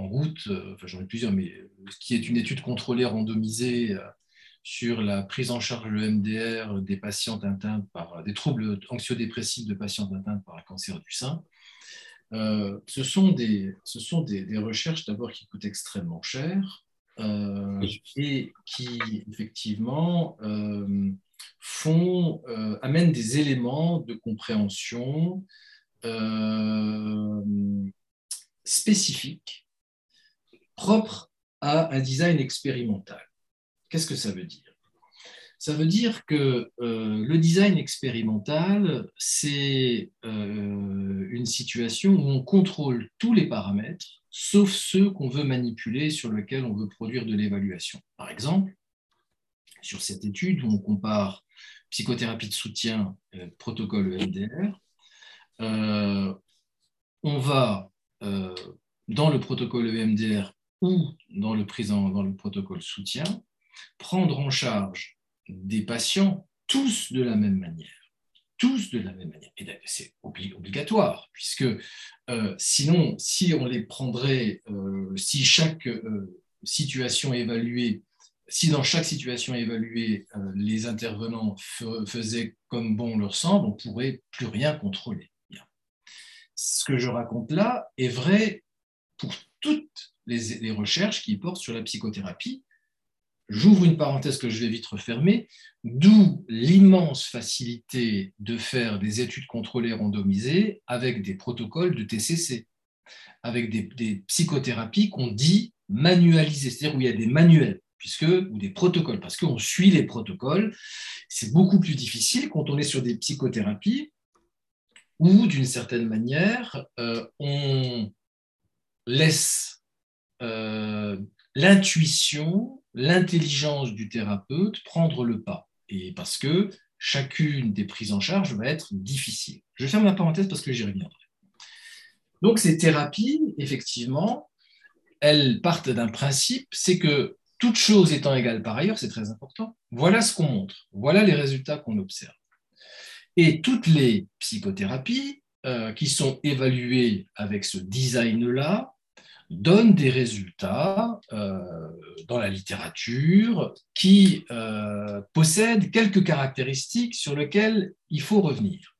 en route, euh, enfin j'en ai plusieurs, mais qui est une étude contrôlée randomisée euh, sur la prise en charge de MDR des patientes atteintes par des troubles anxio-dépressifs de patientes atteintes par un cancer du sein. Euh, ce sont des, ce sont des, recherches d'abord qui coûtent extrêmement cher et qui effectivement font, amènent des éléments de compréhension spécifiques propre à un design expérimental. Qu'est-ce que ça veut dire? Ça veut dire que euh, le design expérimental, c'est euh, une situation où on contrôle tous les paramètres, sauf ceux qu'on veut manipuler, sur lesquels on veut produire de l'évaluation. Par exemple, sur cette étude où on compare psychothérapie de soutien, protocole EMDR. on va, dans le protocole EMDR ou dans le, protocole soutien, prendre en charge des patients tous de la même manière tous de la même manière. Et c'est obligatoire, puisque euh, sinon, si on les prendrait, euh, si chaque euh, situation évaluée, si dans chaque situation évaluée, les intervenants faisaient comme bon leur semble, on ne pourrait plus rien contrôler. Ce que je raconte là est vrai pour toutes les recherches qui portent sur la psychothérapie, J'ouvre une parenthèse que je vais vite refermer, d'où l'immense facilité de faire des études contrôlées randomisées avec des protocoles de TCC, avec des, psychothérapies qu'on dit manualisées, c'est-à-dire où il y a des manuels puisque, ou des protocoles, parce qu'on suit les protocoles. C'est beaucoup plus difficile quand on est sur des psychothérapies où, d'une certaine manière, euh, on laisse euh, l'intuition, l'intelligence du thérapeute prendre le pas. Et parce que chacune des prises en charge va être difficile. Je ferme la parenthèse parce que j'y reviendrai. Donc ces thérapies, effectivement, elles partent d'un principe, c'est que toute chose étant égale par ailleurs, c'est très important, voilà ce qu'on montre, voilà les résultats qu'on observe. Et toutes les psychothérapies euh, qui sont évaluées avec ce design-là donne des résultats euh, dans la littérature qui euh, possèdent quelques caractéristiques sur lesquelles il faut revenir.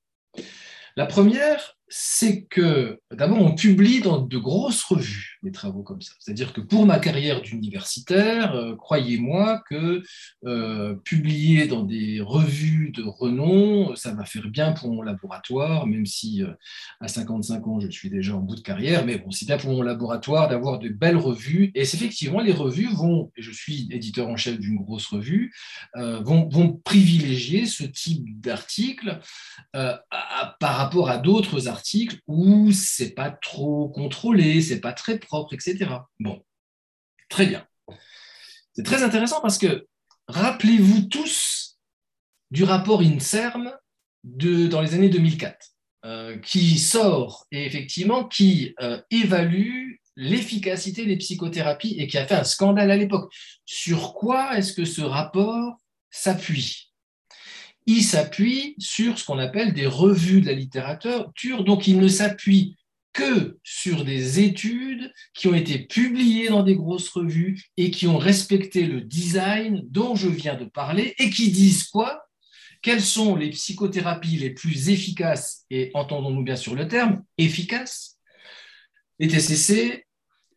La première, c'est que d'abord on publie dans de grosses revues des travaux comme ça. C'est-à-dire que pour ma carrière d'universitaire, euh, croyez-moi que euh, publier dans des revues de renom, ça va faire bien pour mon laboratoire, même si euh, à 55 ans je suis déjà en bout de carrière, mais bon, c'est bien pour mon laboratoire d'avoir de belles revues. Et effectivement, les revues vont, et je suis éditeur en chef d'une grosse revue, vont, vont, privilégier ce type d'article par rapport à d'autres articles article où c'est pas trop contrôlé, c'est pas très etc. Bon, très bien. C'est très intéressant parce que rappelez-vous tous du rapport INSERM de, dans les années 2004, euh, qui sort et effectivement qui euh, évalue l'efficacité des psychothérapies et qui a fait un scandale à l'époque. Sur quoi est-ce que ce rapport s'appuie? Il s'appuie sur ce qu'on appelle des revues de la littérature, donc il ne s'appuie que sur des études qui ont été publiées dans des grosses revues et qui ont respecté le design dont je viens de parler et qui disent quoi? Quelles sont les psychothérapies les plus efficaces et entendons-nous bien sur le terme, efficaces? Les TCC,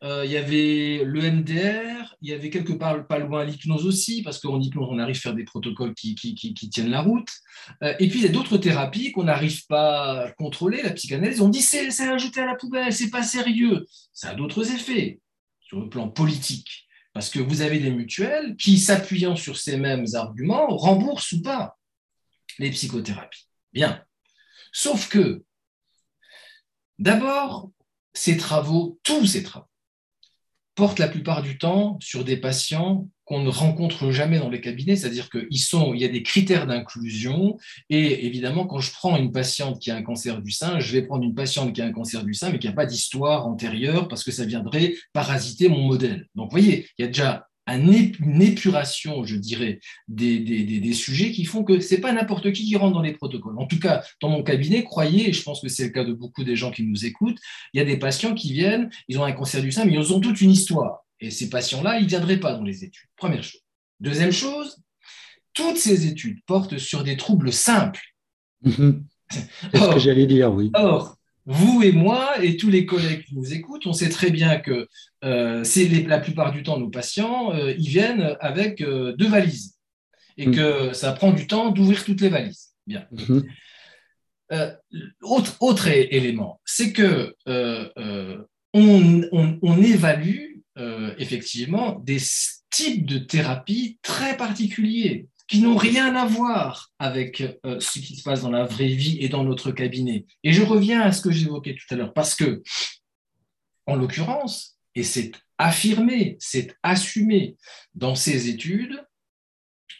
il y avait le MDR, il y avait quelque part pas loin l'hypnose aussi, parce qu'en hypnose, on arrive à faire des protocoles qui, tiennent la route. Euh, et puis, il y a d'autres thérapies qu'on n'arrive pas à contrôler, la psychanalyse. On dit c'est ajouté à la poubelle, c'est pas sérieux. Ça a d'autres effets sur le plan politique, parce que vous avez des mutuelles qui, s'appuyant sur ces mêmes arguments, remboursent ou pas les psychothérapies. Bien. Sauf que, d'abord, ces travaux, tous ces travaux, portent la plupart du temps sur des patients qu'on ne rencontre jamais dans les cabinets, c'est-à-dire qu'il il y a des critères d'inclusion, et évidemment, quand je prends une patiente qui a un cancer du sein, je vais prendre une patiente qui a un cancer du sein, mais qui n'a pas d'histoire antérieure, parce que ça viendrait parasiter mon modèle. Donc, vous voyez, il y a déjà une épuration, je dirais, des, sujets qui font que ce n'est pas n'importe qui qui rentre dans les protocoles. En tout cas, dans mon cabinet, croyez, et je pense que c'est le cas de beaucoup des gens qui nous écoutent, il y a des patients qui viennent, ils ont un cancer du sein, mais ils ont toute une histoire. Et ces patients-là, ils ne viendraient pas dans les études. Première chose. Deuxième chose, toutes ces études portent sur des troubles simples. Mhm. C'est ce que j'allais dire, oui. Or, vous et moi et tous les collègues qui nous écoutent, on sait très bien que euh, c'est la plupart du temps nos patients, euh, ils viennent avec euh, deux valises et mm. que ça prend du temps d'ouvrir toutes les valises. Bien. Mm-hmm. autre, élément, c'est que on, évalue effectivement des types de thérapies très particuliers qui n'ont rien à voir avec euh, ce qui se passe dans la vraie vie et dans notre cabinet. Et je reviens à ce que j'évoquais tout à l'heure, parce que, en l'occurrence, et c'est affirmé, c'est assumé dans ces études,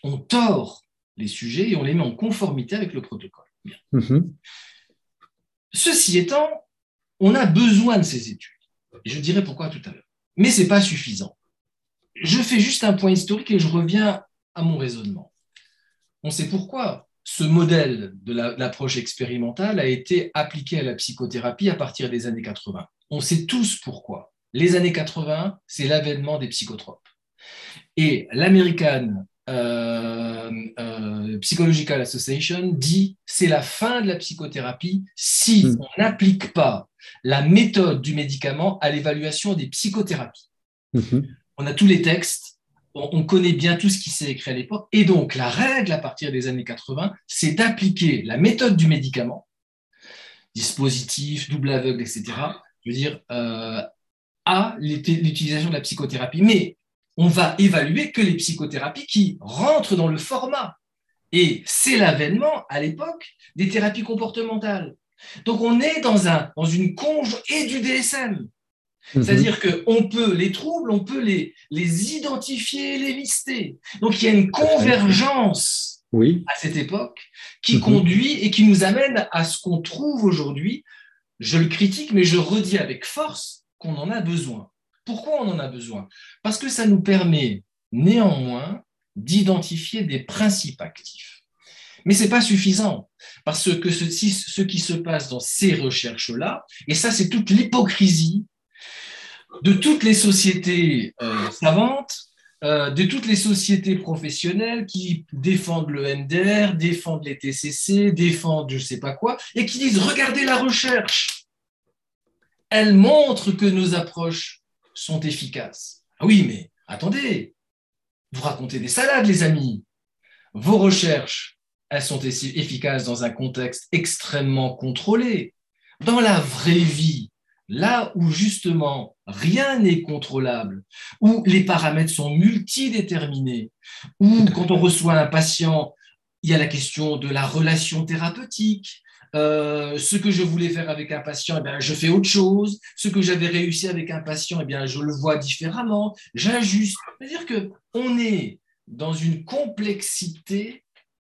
on tord les sujets et on les met en conformité avec le protocole. Mhm. Ceci étant, on a besoin de ces études. Et je dirai pourquoi tout à l'heure. Mais ce n'est pas suffisant. Je fais juste un point historique et je reviens à mon raisonnement. On sait pourquoi ce modèle de l'approche expérimentale a été appliqué à la psychothérapie à partir des années 80. On sait tous pourquoi. Les années 80, c'est l'avènement des psychotropes. Et l'American euh, euh, Psychological Association dit c'est la fin de la psychothérapie si hmm. on n'applique pas la méthode du médicament à l'évaluation des psychothérapies. Hmm. On a tous les textes, on, connaît bien tout ce qui s'est écrit à l'époque, et donc la règle à partir des années 80, c'est d'appliquer la méthode du médicament, dispositif, double aveugle, etc., je veux dire, euh, à l'utilisation de la psychothérapie. Mais on va évaluer que les psychothérapies qui rentrent dans le format. Et c'est l'avènement, à l'époque, des thérapies comportementales. Donc on est dans, dans une conge et du DSM. Mhm. C'est-à-dire qu'on peut, les troubles, on peut les, les identifier, les lister. Donc il y a une convergence oui. à cette époque qui mhm. conduit et qui nous amène à ce qu'on trouve aujourd'hui. Je le critique, mais je redis avec force qu'on en a besoin. Pourquoi on en a besoin? Parce que ça nous permet néanmoins d'identifier des principes actifs. Mais ce n'est pas suffisant, parce que ce, ce, qui se passe dans ces recherches-là, et ça c'est toute l'hypocrisie de toutes les sociétés euh, savantes, euh, de toutes les sociétés professionnelles qui défendent le MDR, défendent les TCC, défendent je ne sais pas quoi, et qui disent, regardez la recherche, elle montre que nos approches sont efficaces. Ah oui, mais attendez, vous racontez des salades, les amis. Vos recherches, elles sont efficaces dans un contexte extrêmement contrôlé. Dans la vraie vie, là où justement rien n'est contrôlable, où les paramètres sont multidéterminés, où quand on reçoit un patient, il y a la question de la relation thérapeutique, euh, ce que je voulais faire avec un patient, eh bien, je fais autre chose. Ce que j'avais réussi avec un patient, eh bien, je le vois différemment. J'ajuste. C'est-à-dire qu'on est dans une complexité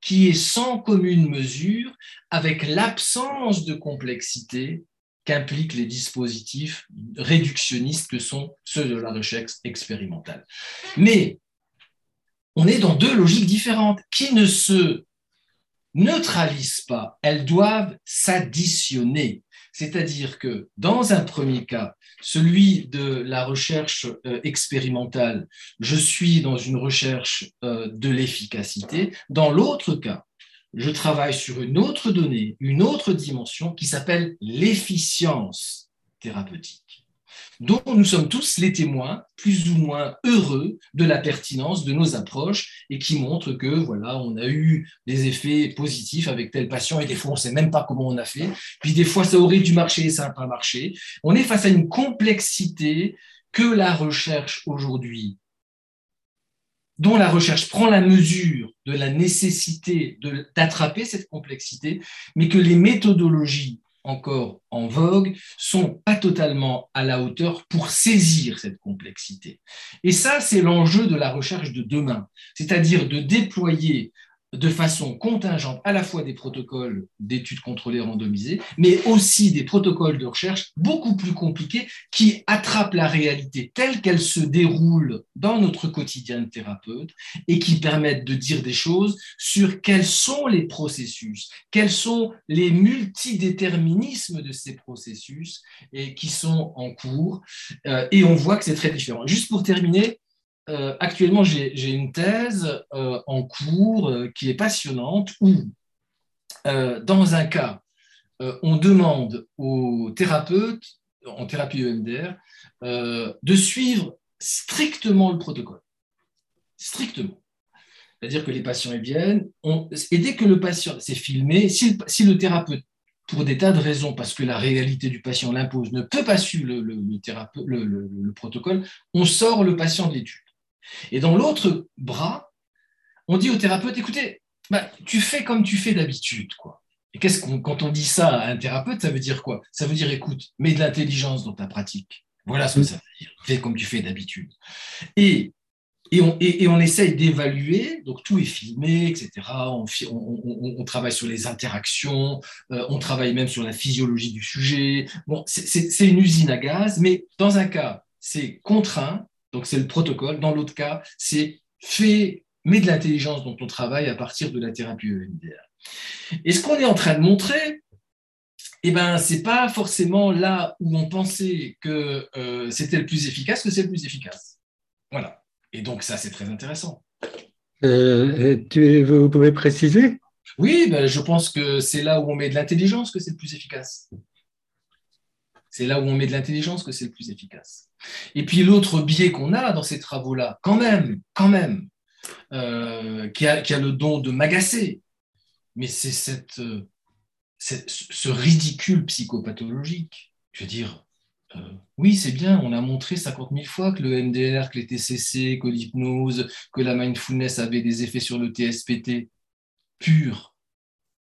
qui est sans commune mesure avec l'absence de complexité qu'impliquent les dispositifs réductionnistes que sont ceux de la recherche expérimentale. Mais on est dans deux logiques différentes qui ne se neutralisent pas, elles doivent s'additionner. C'est-à-dire que dans un premier cas, celui de la recherche euh, expérimentale, je suis dans une recherche euh, de l'efficacité. Dans l'autre cas, je travaille sur une autre donnée, une autre dimension qui s'appelle l'efficience thérapeutique dont nous sommes tous les témoins, plus ou moins heureux de la pertinence de nos approches et qui montrent que voilà, on a eu des effets positifs avec tel patient et des fois on ne sait même pas comment on a fait, puis des fois ça aurait dû marcher et ça n'a pas marché. On est face à une complexité que la recherche aujourd'hui dont la recherche prend la mesure de la nécessité d'attraper cette complexité, mais que les méthodologies encore en vogue sont pas totalement à la hauteur pour saisir cette complexité. Et ça, c'est l'enjeu de la recherche de demain, c'est-à-dire de déployer de façon contingente à la fois des protocoles d'études contrôlées randomisées, mais aussi des protocoles de recherche beaucoup plus compliqués qui attrapent la réalité telle qu'elle se déroule dans notre quotidien de thérapeute et qui permettent de dire des choses sur quels sont les processus, quels sont les multidéterminismes de ces processus et qui sont en cours. Euh, et on voit que c'est très différent. Juste pour terminer, euh, actuellement, j'ai une thèse euh, en cours euh, qui est passionnante où, dans un cas, on demande aux thérapeutes, en thérapie EMDR, de suivre strictement le protocole. Strictement. C'est-à-dire que les patients viennent, et dès que le patient, c'est filmé, si le, thérapeute pour des tas de raisons, parce que la réalité du patient l'impose, ne peut pas suivre le, protocole, on sort le patient de l'étude. Et dans l'autre bras, on dit au thérapeute, écoutez, bah, tu fais comme tu fais d'habitude. quoi. Et qu'est-ce qu'on, quand on dit ça à un thérapeute, ça veut dire quoi? Ça veut dire, écoute, mets de l'intelligence dans ta pratique. Voilà ce que ça veut dire. Fais comme tu fais d'habitude. Et et on, et, on essaye d'évaluer, donc tout est filmé, etc. On, travaille sur les interactions, euh, on travaille même sur la physiologie du sujet. Bon, c'est une usine à gaz, mais dans un cas, c'est contraint, donc c'est le protocole. Dans l'autre cas, c'est fait, mais de l'intelligence dont on travaille à partir de la thérapie EMDR. Et ce qu'on est en train de montrer, eh ben, ce n'est pas forcément là où on pensait que euh, c'était le plus efficace que c'est le plus efficace. Voilà. Et donc, ça, c'est très intéressant. Euh, tu, vous pouvez préciser? Oui, ben, je pense que c'est là où on met de l'intelligence que c'est le plus efficace. C'est là où on met de l'intelligence que c'est le plus efficace. Et puis l'autre biais qu'on a dans ces travaux-là, quand même, quand même, euh, qui, a, le don de m'agacer, mais c'est cette, euh, ce ridicule psychopathologique. Je veux dire, euh, oui, c'est bien, on a montré 50 000 fois que le MDR, que les TCC, que l'hypnose, que la mindfulness avait des effets sur le TSPT pur.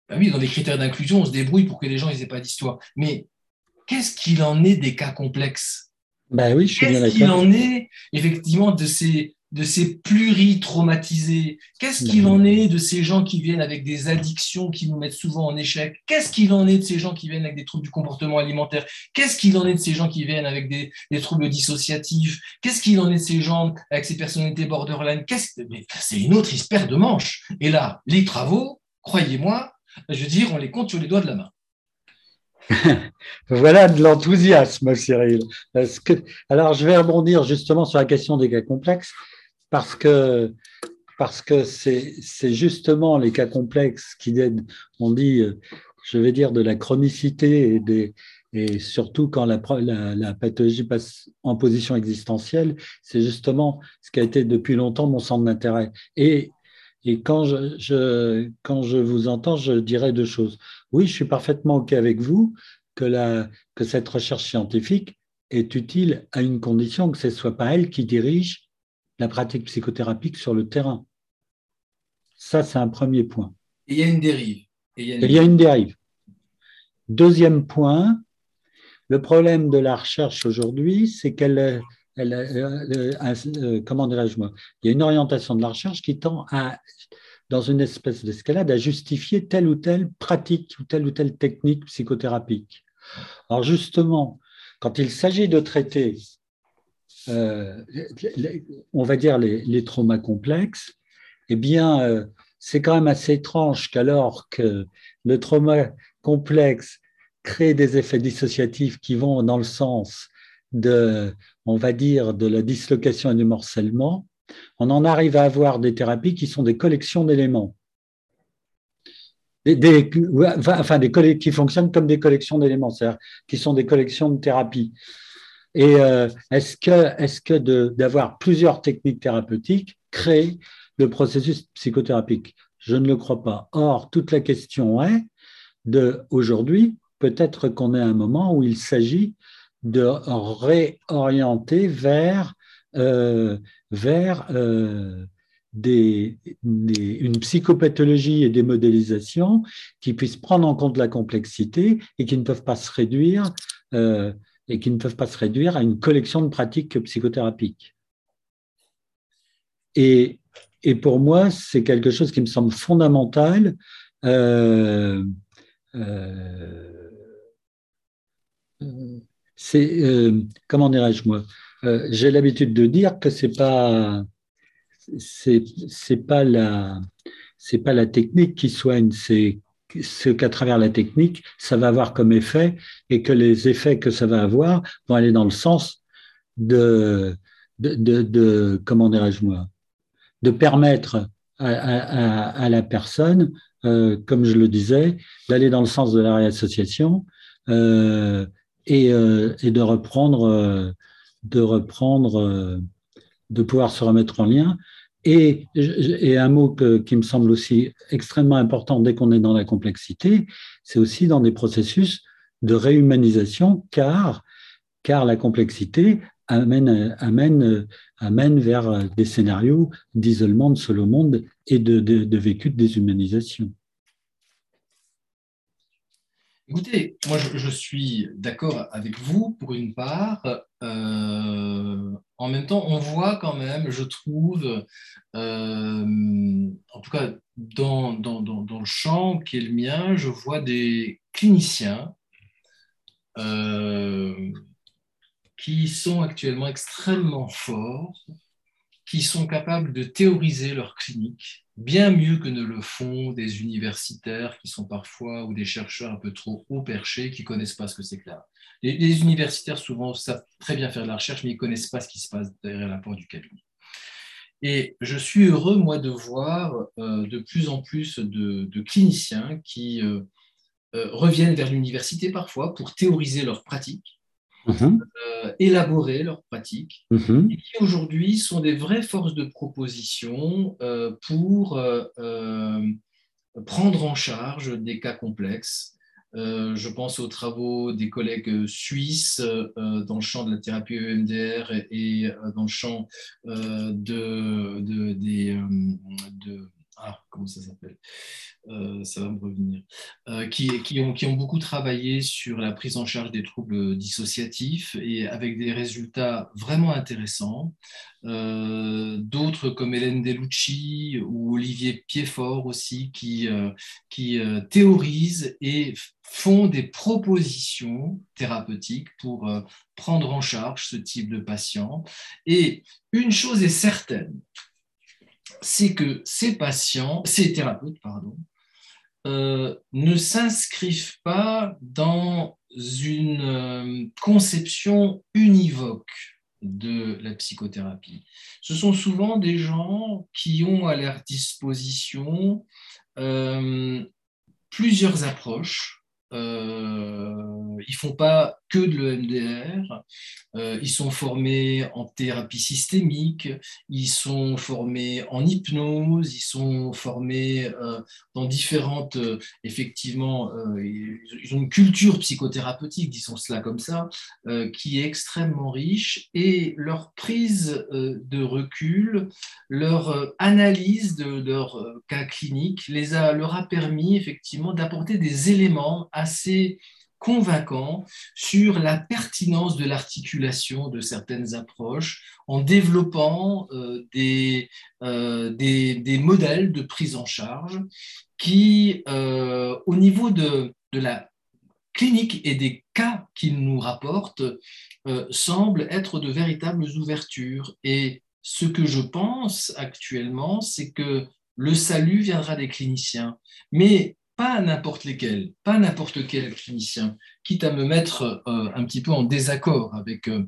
Ben oui, dans les critères d'inclusion, on se débrouille pour que les gens n'aient pas d'histoire. Mais qu'est-ce qu'il en est des cas complexes? Ben oui, je suis Qu'est-ce qu'il en est effectivement de ces, de ces pluritraumatisés? Qu'est-ce qu'il en est de ces gens qui viennent avec des addictions qui nous mettent souvent en échec? Qu'est-ce qu'il en est de ces gens qui viennent avec des troubles du comportement alimentaire? Qu'est-ce qu'il en est de ces gens qui viennent avec des, troubles dissociatifs? Qu'est-ce qu'il en est de ces gens avec ces personnalités borderline? C'est une autre paire de manches. Et là, les travaux, croyez-moi, je veux dire, on les compte sur les doigts de la main. voilà de l'enthousiasme, Cyril. Alors, je vais rebondir justement sur la question des cas complexes parce que parce que c'est justement les cas complexes qui donnent, on dit, je vais dire, de la chronicité et, surtout quand la, la, pathologie passe en position existentielle, c'est justement ce qui a été depuis longtemps mon centre d'intérêt. Et, et quand, je, je, quand je vous entends, je dirais deux choses. Oui, je suis parfaitement OK avec vous que, la, que cette recherche scientifique est utile à une condition que ce ne soit pas elle qui dirige la pratique psychothérapique sur le terrain. Ça, c'est un premier point. Et il y a une dérive. il, y a une... dérive. Deuxième point, le problème de la recherche aujourd'hui, c'est qu'elle, elle, euh, comment dirais-je moi, il y a une orientation de la recherche qui tend à, dans une espèce d'escalade, à justifier telle ou telle pratique ou telle ou telle technique psychothérapique. Alors justement, quand il s'agit de traiter euh, on va dire les, traumas complexes, eh bien, euh, c'est quand même assez étrange qu'alors que le trauma complexe crée des effets dissociatifs qui vont dans le sens de, on va dire, de la dislocation et du morcellement, on en arrive à avoir des thérapies qui sont des collections d'éléments. Des, enfin, des qui fonctionnent comme des collections d'éléments, c'est-à-dire qui sont des collections de thérapies. Et euh, est-ce que, est que d'avoir plusieurs techniques thérapeutiques crée le processus psychothérapique Je ne le crois pas. Or, toute la question est de aujourd'hui, peut-être qu'on est à un moment où il s'agit de réorienter vers, euh, vers euh, une psychopathologie et des modélisations qui puissent prendre en compte la complexité et qui ne peuvent pas se réduire et qui ne peuvent pas se réduire à une collection de pratiques psychothérapiques. Et, et pour moi, c'est quelque chose qui me semble fondamental. Euh, euh, c'est euh, comment dirais-je moi J'ai l'habitude de dire que c'est pas c'est pas la c'est pas la technique qui soigne, c'est ce qu'à travers la technique, ça va avoir comme effet et que les effets que ça va avoir vont aller dans le sens de, de, comment dirais-je moi, de permettre à, la personne, euh, comme je le disais, d'aller dans le sens de la réassociation euh, et, euh, et, de reprendre, de reprendre, de pouvoir se remettre en lien et, un mot qui me semble aussi extrêmement important dès qu'on est dans la complexité, c'est aussi dans des processus de réhumanisation, car, car la complexité amène, amène, amène vers des scénarios d'isolement de solo monde et de, de, vécu de déshumanisation. Écoutez, moi je, suis d'accord avec vous pour une part. Euh, en même temps, on voit quand même, je trouve, euh, en tout cas dans, dans, dans, le champ qui est le mien, je vois des cliniciens euh, qui sont actuellement extrêmement forts, qui sont capables de théoriser leur clinique bien mieux que ne le font des universitaires qui sont parfois ou des chercheurs un peu trop haut perchés qui connaissent pas ce que c'est que là. Les, universitaires souvent savent très bien faire de la recherche, mais ils connaissent pas ce qui se passe derrière la porte du cabinet. Et je suis heureux, moi, de voir euh, de plus en plus de, cliniciens qui euh, euh, reviennent vers l'université parfois pour théoriser leurs pratiques, mhm. élaborer leurs pratiques, mhm. et qui aujourd'hui sont des vraies forces de proposition pour prendre en charge des cas complexes, euh, je pense aux travaux des collègues suisses euh, dans le champ de la thérapie EMDR et, euh, dans le champ de, des, de, ah, comment ça s'appelle? Euh, Ça va me revenir. Euh, qui, ont, beaucoup travaillé sur la prise en charge des troubles dissociatifs et avec des résultats vraiment intéressants. Euh, d'autres comme Hélène Delucci ou Olivier Piedfort aussi qui, qui théorisent et font des propositions thérapeutiques pour prendre en charge ce type de patient. Et une chose est certaine, c'est que ces patients, ces thérapeutes, pardon, euh, ne s'inscrivent pas dans une euh, conception univoque de la psychothérapie. Ce sont souvent des gens qui ont à leur disposition euh, plusieurs approches ils font pas que de l'EMDR. Euh, ils sont formés en thérapie systémique, ils sont formés en hypnose, ils sont formés euh, dans différentes, euh, effectivement, ils ont une culture psychothérapeutique, disons cela comme ça, qui est extrêmement riche et leur prise de recul, leur analyse de leur cas clinique les a, leur a permis effectivement d'apporter des éléments assez convaincant sur la pertinence de l'articulation de certaines approches en développant euh, euh, des, des, modèles de prise en charge qui, euh, au niveau de, de, la clinique et des cas qu'ils nous rapportent, semblent être de véritables ouvertures. Et ce que je pense actuellement, c'est que le salut viendra des cliniciens. Mais pas n'importe lesquels, pas n'importe quel clinicien, quitte à me mettre euh, un petit peu en désaccord avec euh,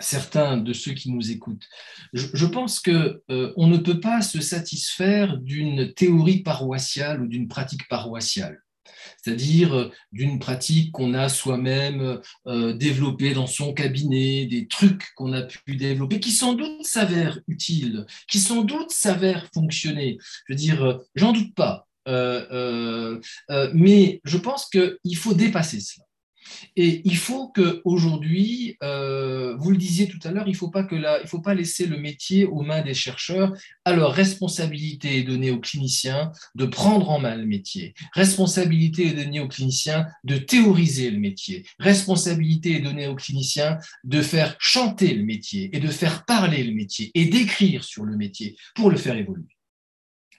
certains de ceux qui nous écoutent. Je, pense que euh, on ne peut pas se satisfaire d'une théorie paroissiale ou d'une pratique paroissiale c'est-à-dire d'une pratique qu'on a soi-même développée dans son cabinet, des trucs qu'on a pu développer, qui sans doute s'avèrent utiles, qui sans doute s'avèrent fonctionner. Je veux dire, j'en doute pas. Euh, euh, euh, mais je pense qu'il faut dépasser cela. Et il faut qu'aujourd'hui, euh, vous le disiez tout à l'heure, il ne faut, pas que il faut pas laisser le métier aux mains des chercheurs. Alors, responsabilité est donnée aux cliniciens de prendre en main le métier. Responsabilité est donnée aux cliniciens de théoriser le métier. Responsabilité est donnée aux cliniciens de faire chanter le métier et de faire parler le métier et d'écrire sur le métier pour le faire évoluer.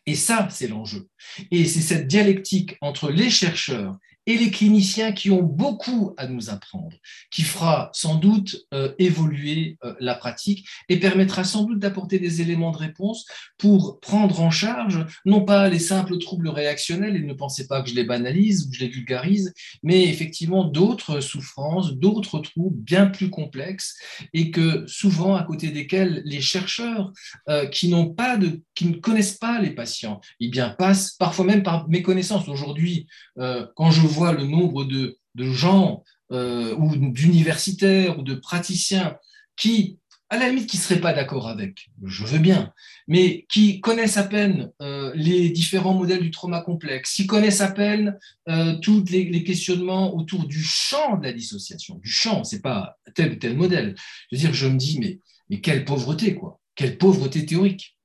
Et ça, c'est l'enjeu. Et c'est cette dialectique entre les chercheurs et les cliniciens qui ont beaucoup à nous apprendre, qui fera sans doute euh, évoluer euh, la pratique et permettra sans doute d'apporter des éléments de réponse pour prendre en charge non pas les simples troubles réactionnels, et ne pensez pas que je les banalise ou que je les vulgarise, mais effectivement d'autres souffrances, d'autres troubles bien plus complexes et que souvent à côté desquels les chercheurs euh, qui n'ont pas qui ne connaissent pas les patients, eh bien passent parfois même par méconnaissance. Aujourd'hui, quand je le nombre de, gens euh, ou d'universitaires ou de praticiens qui, à la limite, qui ne seraient pas d'accord avec, je veux bien, mais qui connaissent à peine euh, les différents modèles du trauma complexe, qui connaissent à peine euh, tous les, questionnements autour du champ de la dissociation, du champ, c'est pas tel ou tel modèle. Je veux dire, je me dis, mais, mais quelle pauvreté, quoi, quelle pauvreté théorique.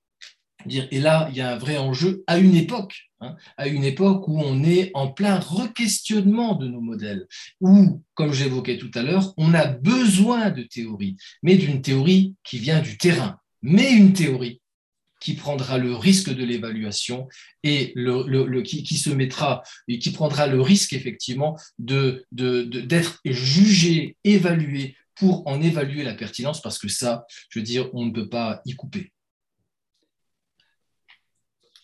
Et là, il y a un vrai enjeu à une époque, hein, à une époque où on est en plein requestionnement de nos modèles, où, comme j'évoquais tout à l'heure, on a besoin de théorie, mais d'une théorie qui vient du terrain, mais une théorie qui prendra le risque de l'évaluation et qui, se mettra et qui prendra le risque effectivement de, d'être jugé, évalué pour en évaluer la pertinence, parce que ça, je veux dire, on ne peut pas y couper.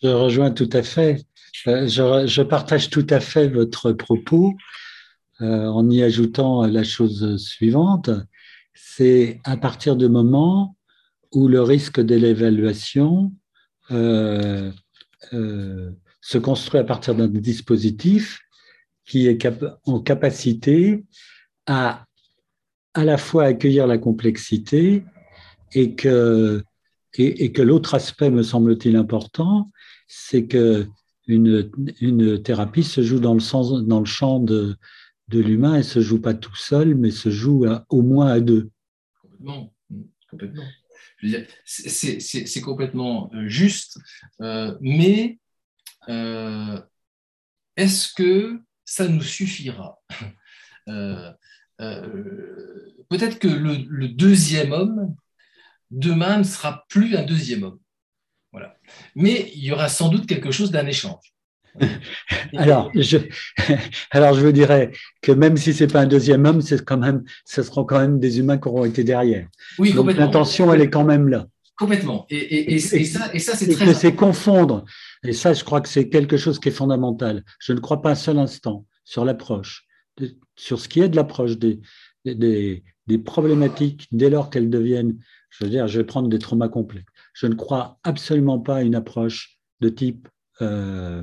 Je rejoins tout à fait. Euh, je, partage tout à fait votre propos euh, en y ajoutant la chose suivante. C'est à partir du moment où le risque de l'évaluation euh, se construit à partir d'un dispositif qui est en capacité à à la fois accueillir la complexité et que, et que l'autre aspect, me semble-t-il important, c'est que une, thérapie se joue dans le, sens, dans le champ de, de l'humain et se joue pas tout seul, mais se joue au moins à deux. Complètement. complètement. C'est complètement euh, juste, euh, mais euh, est-ce que ça nous suffira? Peut-être que le, deuxième homme, demain, ne sera plus un deuxième homme. Voilà. Mais il y aura sans doute quelque chose d'un échange. alors, je, alors, je vous dirais que même si ce n'est pas un deuxième homme, c'est quand même, ce seront quand même des humains qui auront été derrière. Oui, Donc l'intention, elle est quand même là. Complètement. Et, et, ça, et ça c'est très. c'est confondre. Et ça, je crois que c'est quelque chose qui est fondamental. Je ne crois pas un seul instant sur l'approche, sur ce qui est de l'approche des, des, des problématiques dès lors qu'elles deviennent, je veux dire, je vais prendre des traumas complets je ne crois absolument pas à une approche de type euh,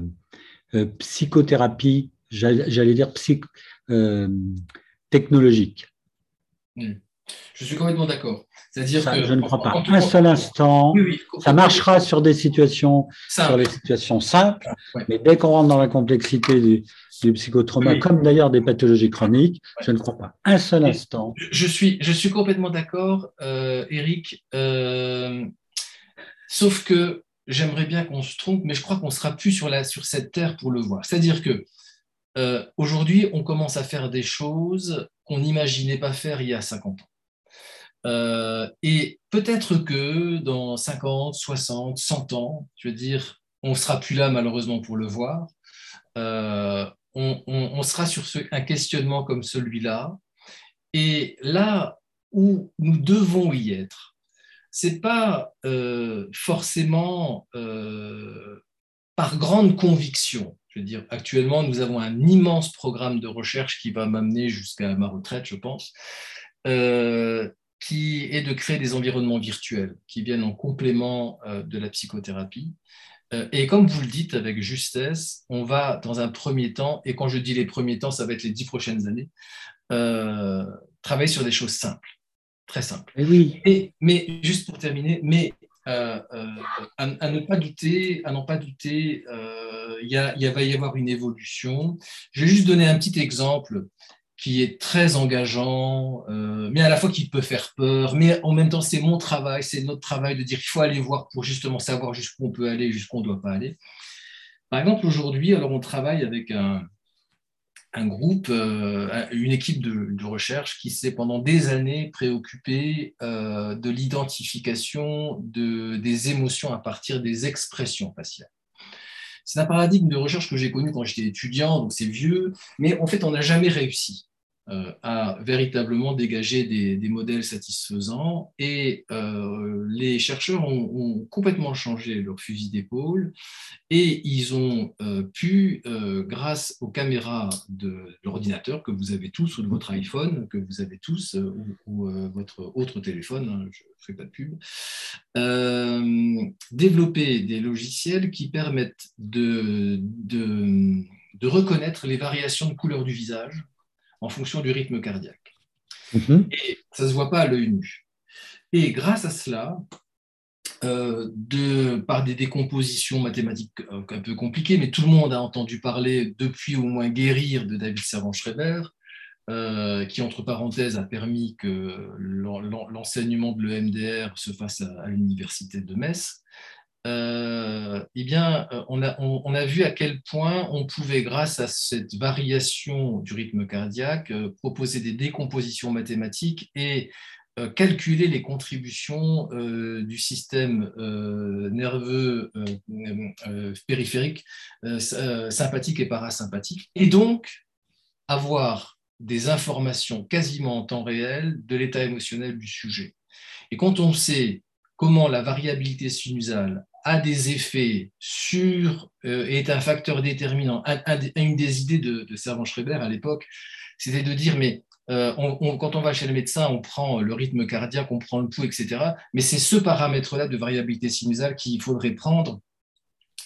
euh, psychothérapie, j'allais dire euh, technologique. Hmm. Je suis complètement d'accord. C'est-à-dire que je ne crois pas un seul instant. ça marchera sur des situations, sur les situations simples, mais dès qu'on rentre dans la complexité du, du psychotrauma, comme d'ailleurs des pathologies chroniques, je ne crois pas un seul instant. Je suis, je suis complètement d'accord, Eric. Sauf que j'aimerais bien qu'on se trompe, mais je crois qu'on sera plus sur, la, sur cette terre pour le voir. C'est-à-dire que euh, aujourd'hui, on commence à faire des choses qu'on n'imaginait pas faire il y a 50 ans. Euh, et peut-être que dans 50, 60, 100 ans, je veux dire, on ne sera plus là malheureusement pour le voir. Euh, on, sera sur un questionnement comme celui-là. Et là où nous devons y être, c'est pas euh, forcément par grande conviction. Je veux dire, actuellement, nous avons un immense programme de recherche qui va m'amener jusqu'à ma retraite, je pense, qui est de créer des environnements virtuels qui viennent en complément de la psychothérapie. Et comme vous le dites avec justesse, on va dans un premier temps, et quand je dis les premiers temps, ça va être les dix prochaines années, travailler sur des choses simples très simple. Et oui. Et, mais juste pour terminer, mais euh, euh, à, ne pas douter, à n'en pas douter, euh, il va y avoir une évolution. Je vais juste donner un petit exemple qui est très engageant, mais à la fois qui peut faire peur, mais en même temps c'est mon travail, c'est notre travail de dire qu'il faut aller voir pour justement savoir jusqu'où on peut aller, jusqu'où on ne doit pas aller. Par exemple, aujourd'hui, alors on travaille avec un, un groupe, euh, une équipe de, recherche qui s'est pendant des années préoccupée euh, de l'identification de, des émotions à partir des expressions faciales. C'est un paradigme de recherche que j'ai connu quand j'étais étudiant, donc c'est vieux, mais en fait, on n'a jamais réussi. Euh, à véritablement dégager des, modèles satisfaisants. Et euh, les chercheurs ont, complètement changé leur fusil d'épaule et ils ont euh, pu, grâce aux caméras de, l'ordinateur que vous avez tous, ou de votre iPhone, que vous avez tous, ou, votre autre téléphone, hein, je ne fais pas de pub, développer des logiciels qui permettent de, reconnaître les variations de couleur du visage en fonction du rythme cardiaque. Mhm. Et ça ne se voit pas à l'œil nu. Et grâce à cela, euh, de, par des décompositions mathématiques euh, un peu compliquées, mais tout le monde a entendu parler depuis au moins Guérir de David Servan-Schreiber, euh, qui, entre parenthèses, a permis que l'enseignement de l'EMDR se fasse à, l'université de Metz. Eh bien, on a, on, a, vu à quel point on pouvait, grâce à cette variation du rythme cardiaque, proposer des décompositions mathématiques et euh, calculer les contributions euh, du système euh, nerveux périphérique, sympathique et parasympathique, et donc avoir des informations quasiment en temps réel de l'état émotionnel du sujet. Et quand on sait comment la variabilité sinusale a des effets sur, est un facteur déterminant, une des idées de, de Servan-Schreiber à l'époque, c'était de dire, mais euh, quand on va chez le médecin, on prend le rythme cardiaque, on prend le pouls, etc. Mais c'est ce paramètre-là de variabilité sinusale qu'il faudrait prendre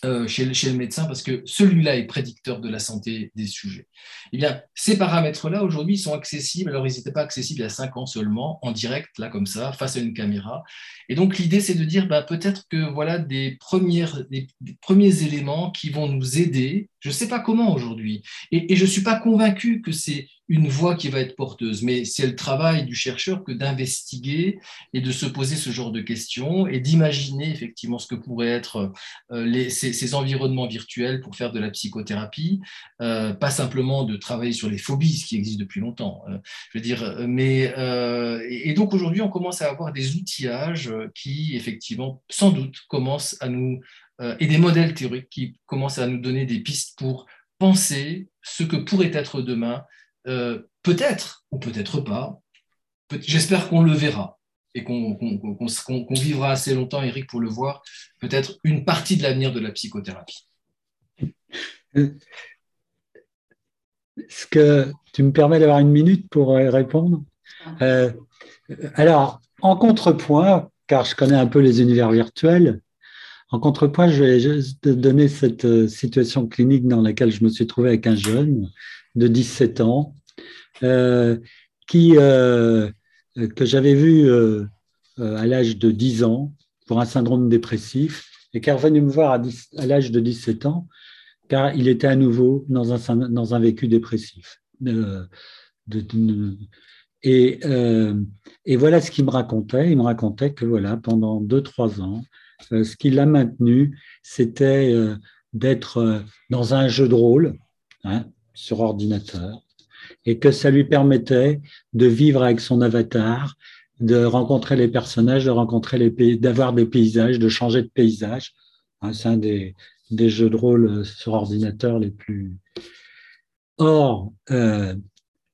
euh, chez, le médecin parce que celui-là est prédicteur de la santé des sujets. Eh bien, ces paramètres-là, aujourd'hui, sont accessibles. Alors, ils n'étaient pas accessibles il y a cinq ans seulement, en direct, là, comme ça, face à une caméra. Et donc, l'idée, c'est de dire bah, peut-être que voilà des, premières, des, premiers éléments qui vont nous aider. Je ne sais pas comment aujourd'hui. Et, je ne suis pas convaincu que c'est une voix qui va être porteuse. Mais c'est le travail du chercheur que d'investiguer et de se poser ce genre de questions et d'imaginer effectivement ce que pourraient être euh, ces, environnements virtuels pour faire de la psychothérapie, euh, pas simplement de travailler sur les phobies, ce qui existe depuis longtemps. Euh, je veux dire, mais et donc aujourd'hui, on commence à avoir des outillages qui effectivement, sans doute, commencent à nous et des modèles théoriques qui commencent à nous donner des pistes pour penser ce que pourrait être demain. Euh, peut-être ou peut-être pas, j'espère qu'on le verra et qu'on vivra assez longtemps, Eric, pour le voir, peut-être une partie de l'avenir de la psychothérapie. Est-ce que tu me permets d'avoir une minute pour euh, répondre? Euh, Alors, en contrepoint, car je connais un peu les univers virtuels, en contrepoint, je vais juste donner cette situation clinique dans laquelle je me suis trouvé avec un jeune de 17 ans, euh, qui, euh, que j'avais vu euh, à l'âge de 10 ans pour un syndrome dépressif et qui est revenu me voir à, l'âge de 17 ans car il était à nouveau dans un, dans un vécu dépressif. et, et, voilà ce qu'il me racontait. Il me racontait que voilà, pendant 2-3 ans, ce qui l'a maintenu, c'était d'être dans un jeu de rôle, hein, sur ordinateur et que ça lui permettait de vivre avec son avatar, de rencontrer les personnages, de rencontrer les pays, d'avoir des paysages, de changer de paysage. Hein, c'est un des, jeux de rôle sur ordinateur les plus. Or, euh,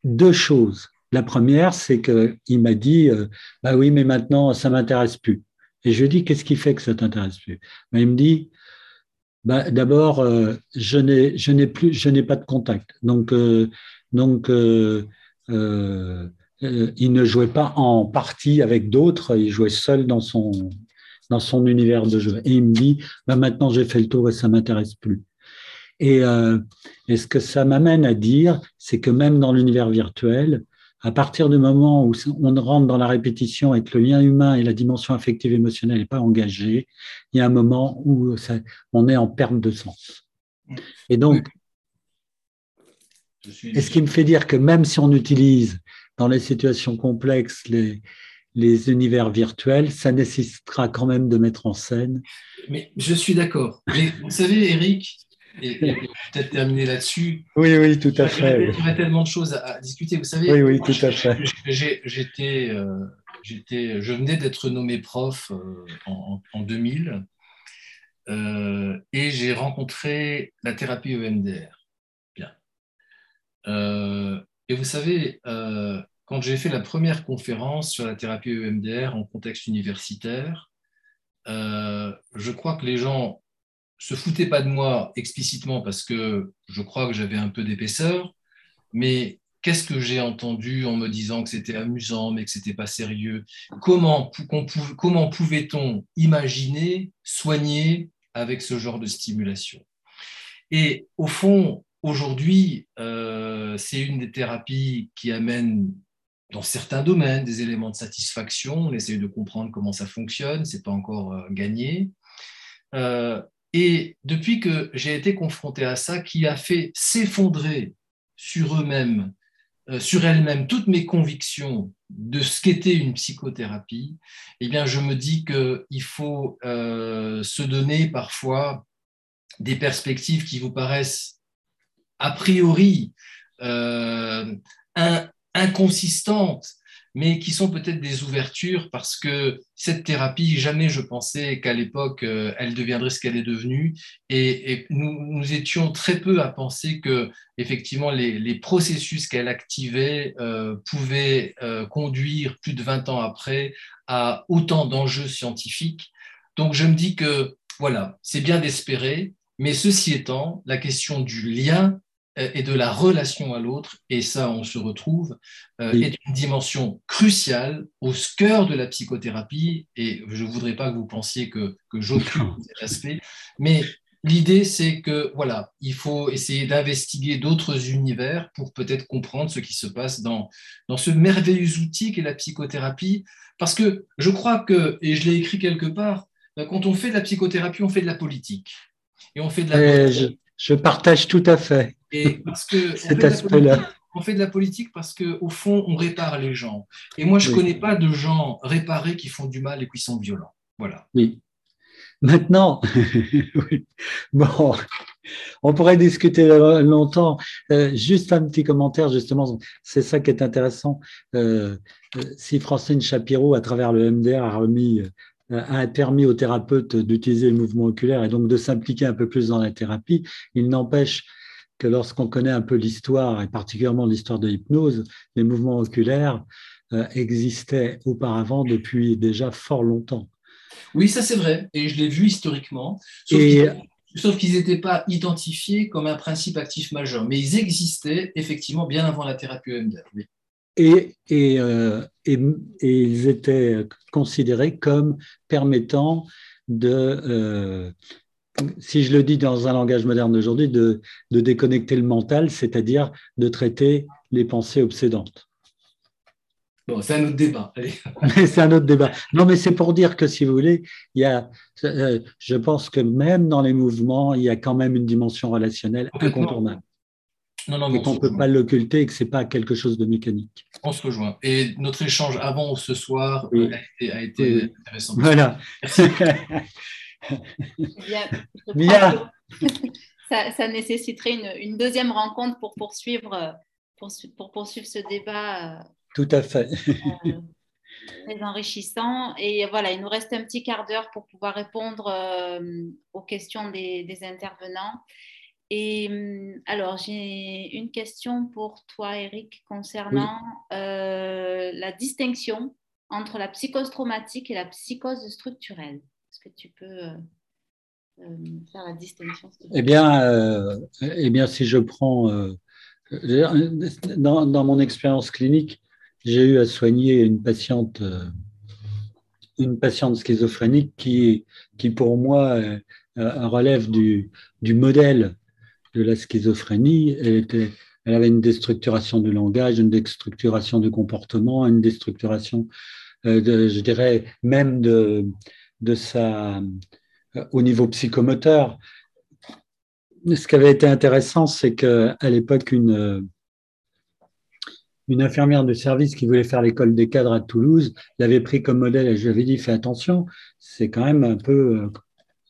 deux choses. La première, c'est qu'il m'a dit euh, Bah oui, mais maintenant, ça m'intéresse plus. Et je lui dit Qu'est-ce qui fait que ça t'intéresse plus? Bah, Il me dit bah, d'abord, euh, je n'ai, pas de contact. Donc, euh, euh, il ne jouait pas en partie avec d'autres. Il jouait seul dans son univers de jeu. Et il me dit, bah, maintenant j'ai fait le tour et ça m'intéresse plus. Et ce que ça m'amène à dire, c'est que même dans l'univers virtuel, à partir du moment où on rentre dans la répétition et que le lien humain et la dimension affective émotionnelle n'est pas engagée, il y a un moment où on est en perte de sens. Et donc, et ce qui me fait dire que même si on utilise dans les situations complexes les, les univers virtuels, ça nécessitera quand même de mettre en scène. Mais je suis d'accord. Vous savez, Eric, et, peut-être terminer là-dessus. Oui, oui, tout à fait. Il y aurait tellement de choses à, discuter. Vous savez, oui, oui, tout à fait. J'étais, euh, j'étais, je venais d'être nommé prof euh, en, 2000 euh, et j'ai rencontré la thérapie EMDR. Bien. et vous savez, quand j'ai fait la première conférence sur la thérapie EMDR en contexte universitaire, je crois que les gens se foutait pas de moi explicitement parce que je crois que j'avais un peu d'épaisseur, mais qu'est-ce que j'ai entendu en me disant que c'était amusant mais que c'était pas sérieux? Comment, pouvait-on imaginer soigner avec ce genre de stimulation? Et au fond, aujourd'hui, euh, c'est une des thérapies qui amène dans certains domaines des éléments de satisfaction. On essaie de comprendre comment ça fonctionne, c'est pas encore euh, gagné. Euh, et depuis que j'ai été confronté à ça, qui a fait s'effondrer sur eux-mêmes, euh, sur elles-mêmes, toutes mes convictions de ce qu'était une psychothérapie, eh bien, je me dis qu'il faut euh, se donner parfois des perspectives qui vous paraissent a priori euh, inconsistantes, mais qui sont peut-être des ouvertures parce que cette thérapie, jamais je pensais qu'à l'époque, euh, elle deviendrait ce qu'elle est devenue. Et, nous, étions très peu à penser que, effectivement, les, processus qu'elle activait euh, pouvaient euh, conduire plus de 20 ans après à autant d'enjeux scientifiques. Donc, je me dis que, voilà, c'est bien d'espérer, mais ceci étant, la question du lien et de la relation à l'autre, et ça, on se retrouve, euh, est une dimension cruciale au cœur de la psychothérapie, et je ne voudrais pas que vous pensiez que, que j'occupe cet aspect, mais l'idée, c'est que, voilà, il faut essayer d'investiguer d'autres univers pour peut-être comprendre ce qui se passe dans, dans ce merveilleux outil qu'est la psychothérapie, parce que je crois que, et je l'ai écrit quelque part, euh, quand on fait de la psychothérapie, on fait de la politique. Et on fait de la... Je partage tout à fait et parce que cet aspect-là. On fait de la politique parce qu'au fond, on répare les gens. Et moi, je ne connais pas de gens réparés qui font du mal et qui sont violents. Voilà. Oui. Maintenant, bon, on pourrait discuter longtemps. Euh, juste un petit commentaire, justement, c'est ça qui est intéressant. Euh, euh, si Francine Chapiro, à travers le MDR, a remis euh, a permis aux thérapeutes d'utiliser le mouvement oculaire et donc de s'impliquer un peu plus dans la thérapie. Il n'empêche que lorsqu'on connaît un peu l'histoire, et particulièrement l'histoire de l'hypnose, les mouvements oculaires euh, existaient auparavant depuis déjà fort longtemps. Oui, ça c'est vrai, et je l'ai vu historiquement, sauf qu'ils n'étaient pas identifiés comme un principe actif majeur, mais ils existaient effectivement bien avant la thérapie EMDR. Oui et, euh, et, et, ils étaient considérés comme permettant de, euh, si je le dis dans un langage moderne d'aujourd'hui, de, de, déconnecter le mental, c'est-à-dire de traiter les pensées obsédantes. Bon, c'est un autre débat. c'est un autre débat. Non, mais c'est pour dire que si vous voulez, il y a, euh, je pense que même dans les mouvements, il y a quand même une dimension relationnelle incontournable. Non, non, et qu'on ne peut pas l'occulter et que ce n'est pas quelque chose de mécanique. On se rejoint. Et notre échange avant ce soir a été, intéressant. Voilà. Bien, ça, ça, nécessiterait une, deuxième rencontre pour poursuivre, pour, pour poursuivre ce débat. Euh, Tout à fait. Euh, très enrichissant. Et voilà, il nous reste un petit quart d'heure pour pouvoir répondre euh, aux questions des, des intervenants. Et hum, alors, j'ai une question pour toi, Eric, concernant euh, la distinction entre la psychose traumatique et la psychose structurelle. Tu peux euh, euh, faire la distinction eh bien, eh bien, si je prends, dans, mon expérience clinique, j'ai eu à soigner une patiente, schizophrénique qui, qui pour moi, relève du, modèle de la schizophrénie. Elle, avait une déstructuration du langage, une déstructuration du comportement, une déstructuration, euh, de, je dirais, même de, de sa, euh, au niveau psychomoteur. Ce qui avait été intéressant, c'est qu'à l'époque, une, une infirmière de service qui voulait faire l'école des cadres à Toulouse l'avait pris comme modèle et je lui avais dit fais attention, c'est quand même un peu euh,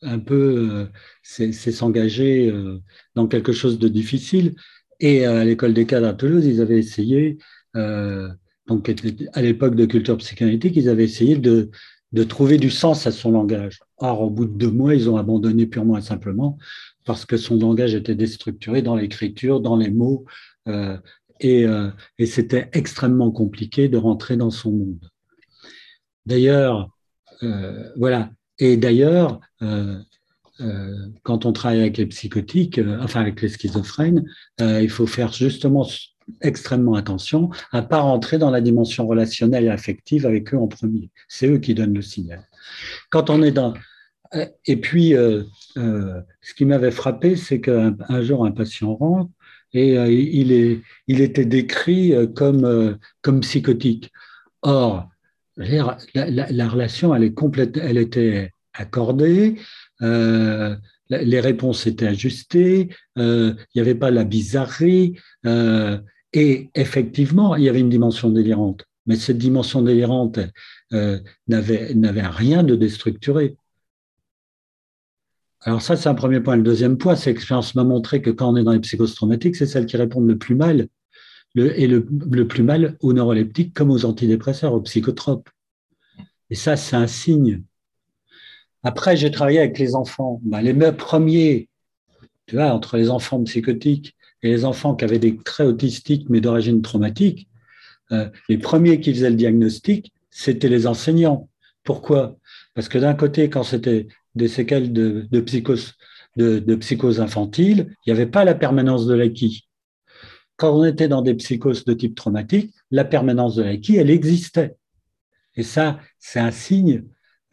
un peu, euh, c'est s'engager euh, dans quelque chose de difficile. Et à l'école des cadres à Toulouse, ils avaient essayé, euh, donc à l'époque de culture psychanalytique, ils avaient essayé de, de trouver du sens à son langage. Or, au bout de deux mois, ils ont abandonné purement et simplement parce que son langage était déstructuré dans l'écriture, dans les mots, et, et c'était extrêmement compliqué de rentrer dans son monde. D'ailleurs, voilà, et d'ailleurs, euh, euh, quand on travaille avec les psychotiques, euh, enfin avec les schizophrènes, il faut faire justement extrêmement attention à ne pas rentrer dans la dimension relationnelle et affective avec eux en premier. C'est eux qui donnent le signal. Quand on est dans... Et puis, ce qui m'avait frappé, c'est qu'un jour, un patient rentre et il, est, il était décrit comme, comme psychotique. Or, la, la, relation, elle, est complète, elle était accordée, euh, les réponses étaient ajustées, euh, il n'y avait pas la bizarrerie, euh, et effectivement, il y avait une dimension délirante. mais cette dimension délirante euh, n'avait rien de déstructuré. Alors ça, c'est un premier point. Le deuxième point, c'est que l'expérience m'a montré que quand on est dans les psychoses traumatiques, c'est celles qui répondent le plus mal, et le, plus mal aux neuroleptiques comme aux antidépresseurs, aux psychotropes. Et ça, c'est un signe. Après, j'ai travaillé avec les enfants. Ben, les premiers, tu vois, entre les enfants psychotiques et les enfants qui avaient des traits autistiques mais d'origine traumatique, euh, les premiers qui faisaient le diagnostic, c'était les enseignants. Pourquoi? Parce que d'un côté, quand c'était des séquelles de, de, psychose, de, de psychose infantile, il n'y avait pas la permanence de l'acquis. Quand on était dans des psychoses de type traumatique, la permanence de l'acquis, elle existait. Et ça, c'est un signe,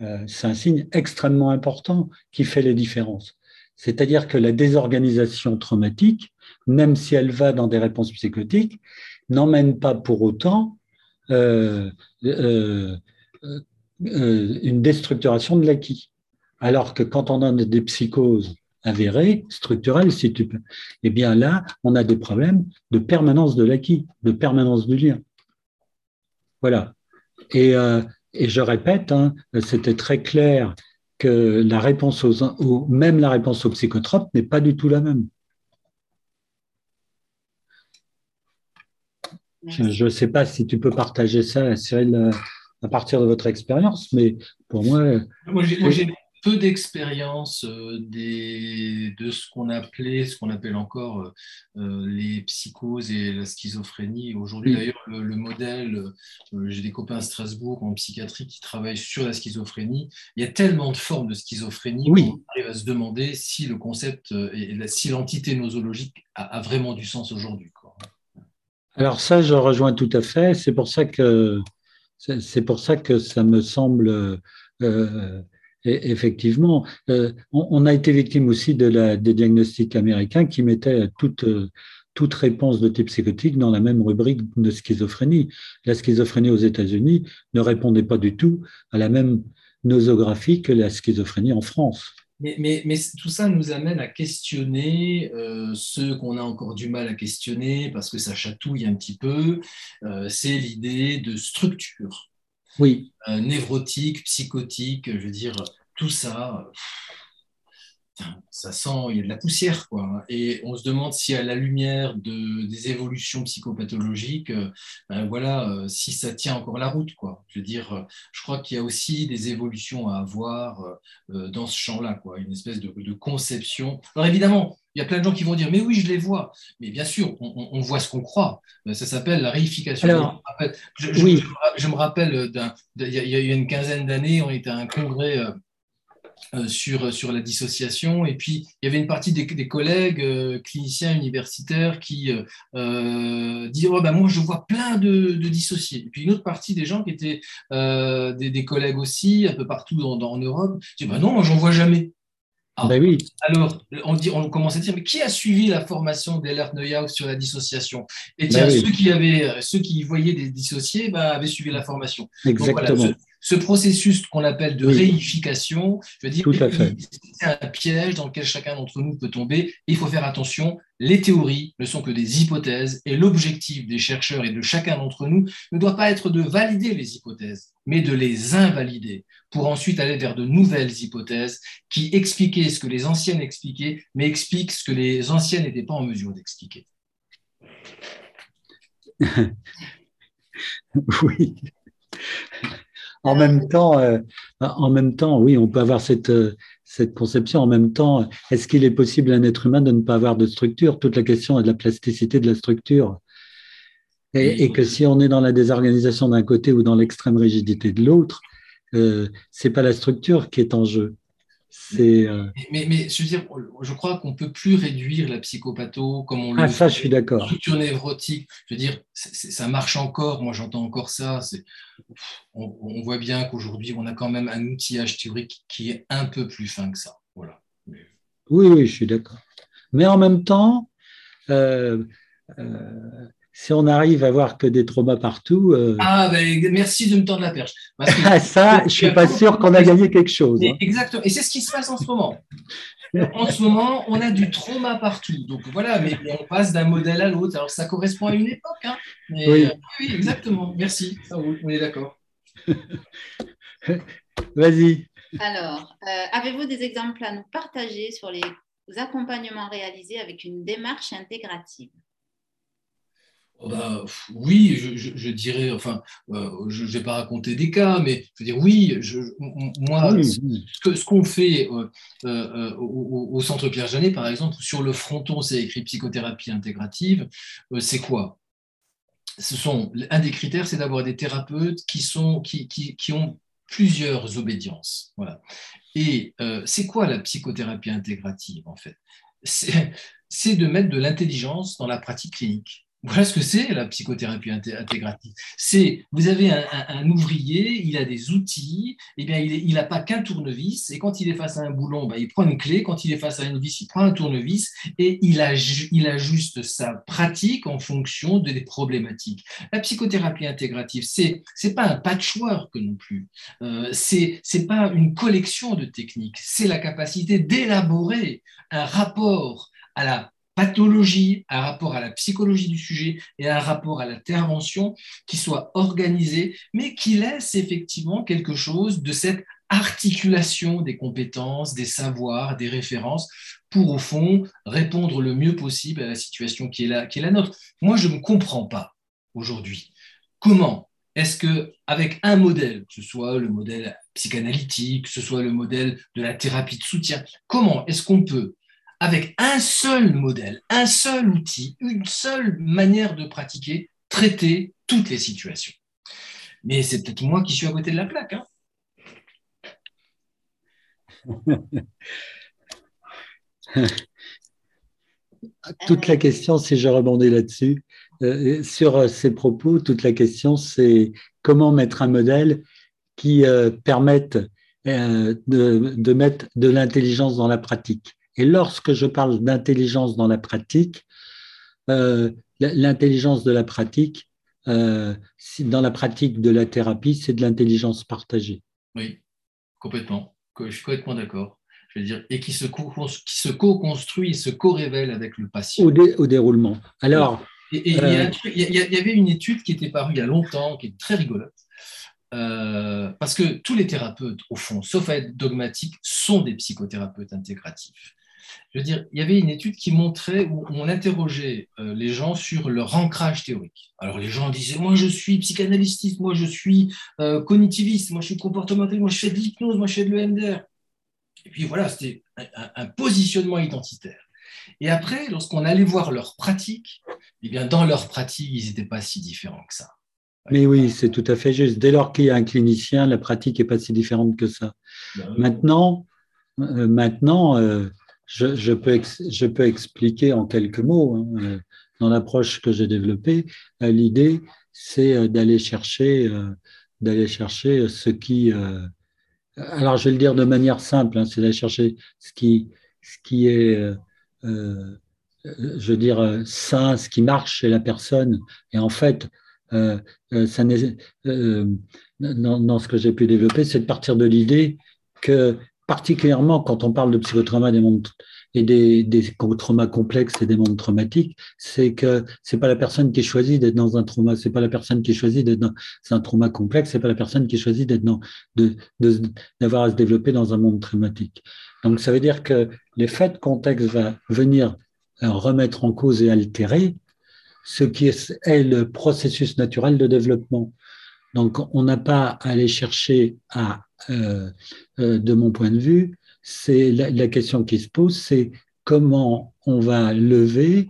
euh, c'est un signe extrêmement important qui fait les différences. C'est-à-dire que la désorganisation traumatique, même si elle va dans des réponses psychotiques, n'emmène pas pour autant euh, euh, une déstructuration de l'acquis. Alors que quand on a des psychoses avérées, structurelles, si tu peux, eh bien là, on a des problèmes de permanence de l'acquis, de permanence du lien. Voilà. Et, euh, je répète, hein, c'était très clair que la réponse aux, même la réponse aux psychotropes n'est pas du tout la même. Je ne sais pas si tu peux partager ça, Cyril, à partir de votre expérience, mais pour moi. Moi, j'ai peu d'expérience euh, de ce qu'on appelait, ce qu'on appelle encore euh, les psychoses et la schizophrénie. Aujourd'hui, d'ailleurs, le, modèle, euh, j'ai des copains à Strasbourg en psychiatrie qui travaillent sur la schizophrénie. Il y a tellement de formes de schizophrénie qu'on arrive à se demander si le concept, et si l'entité nosologique a, vraiment du sens aujourd'hui. Alors ça, je rejoins tout à fait. C'est pour ça que c'est pour ça que ça me semble effectivement, euh, on, a été victime aussi de la, des diagnostics américains qui mettaient toute, toute réponse de type psychotique dans la même rubrique de schizophrénie. La schizophrénie aux États-Unis ne répondait pas du tout à la même nosographie que la schizophrénie en France. Mais, mais, tout ça nous amène à questionner euh, ce qu'on a encore du mal à questionner parce que ça chatouille un petit peu, euh, c'est l'idée de structure oui. Euh, névrotique, psychotique, je veux dire, tout ça, ça sent, il y a de la poussière, quoi. Et on se demande si à la lumière de, des évolutions psychopathologiques, euh, ben voilà, euh, si ça tient encore la route, quoi. Je veux dire, je crois qu'il y a aussi des évolutions à avoir dans ce champ-là, quoi. Une espèce de, de conception. Alors évidemment, il y a plein de gens qui vont dire, mais oui, je les vois. Mais bien sûr, on, voit ce qu'on croit. Euh, ça s'appelle la réification. je, me rappelle, il y, a une quinzaine d'années, on était à un congrès euh, euh, sur, sur la dissociation. Et puis, il y avait une partie des, collègues cliniciens universitaires qui disaient oh, ben, Moi, je vois plein de, dissociés. Et puis, une autre partie des gens qui étaient des, collègues aussi, un peu partout en Europe, disaient ben, Non, moi, j'en vois jamais. Ah, ben oui. Alors, on, dit, on commence à dire, mais qui a suivi la formation d'Ellert Neuhaus sur la dissociation? Et tiens, ben ceux, qui avaient, ceux qui voyaient des dissociés ben, avaient suivi la formation. Exactement ce processus qu'on appelle de réification, je veux dire, c'est un piège dans lequel chacun d'entre nous peut tomber. Il faut faire attention. Les théories ne sont que des hypothèses et l'objectif des chercheurs et de chacun d'entre nous ne doit pas être de valider les hypothèses, mais de les invalider pour ensuite aller vers de nouvelles hypothèses qui expliquaient ce que les anciennes expliquaient, mais expliquent ce que les anciennes n'étaient pas en mesure d'expliquer. oui. En même temps, euh, en même temps, oui, on peut avoir cette, euh, cette conception. En même temps, est-ce qu'il est possible à un être humain de ne pas avoir de structure? Toute la question est de la plasticité de la structure. Et, que si on est dans la désorganisation d'un côté ou dans l'extrême rigidité de l'autre, euh, c'est pas la structure qui est en jeu. Euh, mais, mais, je, veux dire, je crois qu'on ne peut plus réduire la psychopatho comme on ah, ça, je suis d'accord. Structure névrotique, je veux dire, ça marche encore. Moi, j'entends encore ça. On, on, voit bien qu'aujourd'hui, on a quand même un outillage théorique qui est un peu plus fin que ça. Voilà. Oui, oui, je suis d'accord. Mais en même temps, euh, euh, si on arrive à voir que des traumas partout. Euh, ah, ben, merci de me tendre la perche. ça, je ne suis pas sûr qu'on a gagné quelque chose. Hein. Exactement. Et c'est ce qui se passe en ce moment. en ce moment, on a du trauma partout. Donc voilà, mais, on passe d'un modèle à l'autre. Alors ça correspond à une époque. Hein. oui. exactement. Merci. on est d'accord. Vas-y. Alors, euh, avez-vous des exemples à nous partager sur les accompagnements réalisés avec une démarche intégrative? Bah, oui, je, dirais, enfin, euh, je ne vais pas raconter des cas, mais je veux dire, oui, je, moi, ce, qu'on fait euh, au, Centre Pierre-Janet, par exemple, sur le fronton, c'est écrit psychothérapie intégrative, c'est quoi? Ce sont, un des critères, c'est d'avoir des thérapeutes qui, sont, qui, qui, ont plusieurs obédiences. Voilà. Et euh, c'est quoi la psychothérapie intégrative, en fait? C'est de mettre de l'intelligence dans la pratique clinique. Voilà ce que c'est la psychothérapie intégrative. C'est, vous avez un, ouvrier, il a des outils, et eh bien il n'a pas qu'un tournevis, et quand il est face à un boulon, ben, il prend une clé, quand il est face à une vis, il prend un tournevis, et il, ajuste sa pratique en fonction des problématiques. La psychothérapie intégrative, c'est c'est pas un patchwork non plus, euh, c'est c'est pas une collection de techniques, c'est la capacité d'élaborer un rapport à la pathologie, un rapport à la psychologie du sujet et un rapport à l'intervention qui soit organisé, mais qui laisse effectivement quelque chose de cette articulation des compétences, des savoirs, des références pour, au fond, répondre le mieux possible à la situation qui est la, qui est la nôtre. Moi, je ne comprends pas aujourd'hui comment est-ce que avec un modèle, que ce soit le modèle psychanalytique, que ce soit le modèle de la thérapie de soutien, comment est-ce qu'on peut avec un seul modèle, un seul outil, une seule manière de pratiquer, traiter toutes les situations. Mais c'est peut-être moi qui suis à côté de la plaque. Hein. toute la question, si je rebondis là-dessus, euh, sur ces propos, toute la question, c'est comment mettre un modèle qui euh, permette euh, de, mettre de l'intelligence dans la pratique. Et lorsque je parle d'intelligence dans la pratique, euh, l'intelligence de la pratique, euh, dans la pratique de la thérapie, c'est de l'intelligence partagée. Oui, complètement. Je suis complètement d'accord. Je veux dire, et qui se co-construit, se co-révèle avec le patient. Au, déroulement. Alors. il y, avait une étude qui était parue il y a longtemps, qui est très rigolote. Euh, parce que tous les thérapeutes, au fond, sauf à être dogmatiques, sont des psychothérapeutes intégratifs je veux dire, il y avait une étude qui montrait, où on interrogeait euh, les gens sur leur ancrage théorique. Alors les gens disaient, moi je suis psychanalystiste, moi je suis euh, cognitiviste, moi je suis comportementaliste, moi je fais de l'hypnose, moi je fais de l'EMDR. Et puis voilà, c'était un, positionnement identitaire. Et après, lorsqu'on allait voir leur pratique, eh bien dans leur pratique, ils n'étaient pas si différents que ça. Mais oui, c'est tout à fait juste. Dès lors qu'il y a un clinicien, la pratique n'est pas si différente que ça. Ben maintenant, euh, maintenant je, peux, je peux expliquer en quelques mots, hein, euh, dans l'approche que j'ai développée, euh, l'idée, c'est euh, d'aller chercher, d'aller chercher ce qui... alors, je vais le dire de manière simple, hein, c'est d'aller chercher ce qui, ce qui est, je veux dire, sain, ce qui marche chez la personne. Et en fait, ça dans, dans, ce que j'ai pu développer, c'est de partir de l'idée que particulièrement quand on parle de psychotrauma et des, des traumas complexes et des mondes traumatiques, c'est que c'est pas la personne qui choisit d'être dans un trauma, c'est pas la personne qui choisit d'être dans un trauma complexe, c'est pas la personne qui choisit d'être dans d'avoir à se développer dans un monde traumatique. Donc ça veut dire que l'effet de contexte va venir euh, remettre en cause et altérer ce qui est, le processus naturel de développement. Donc on n'a pas à aller chercher à de mon point de vue, c'est la, question qui se pose, c'est comment on va lever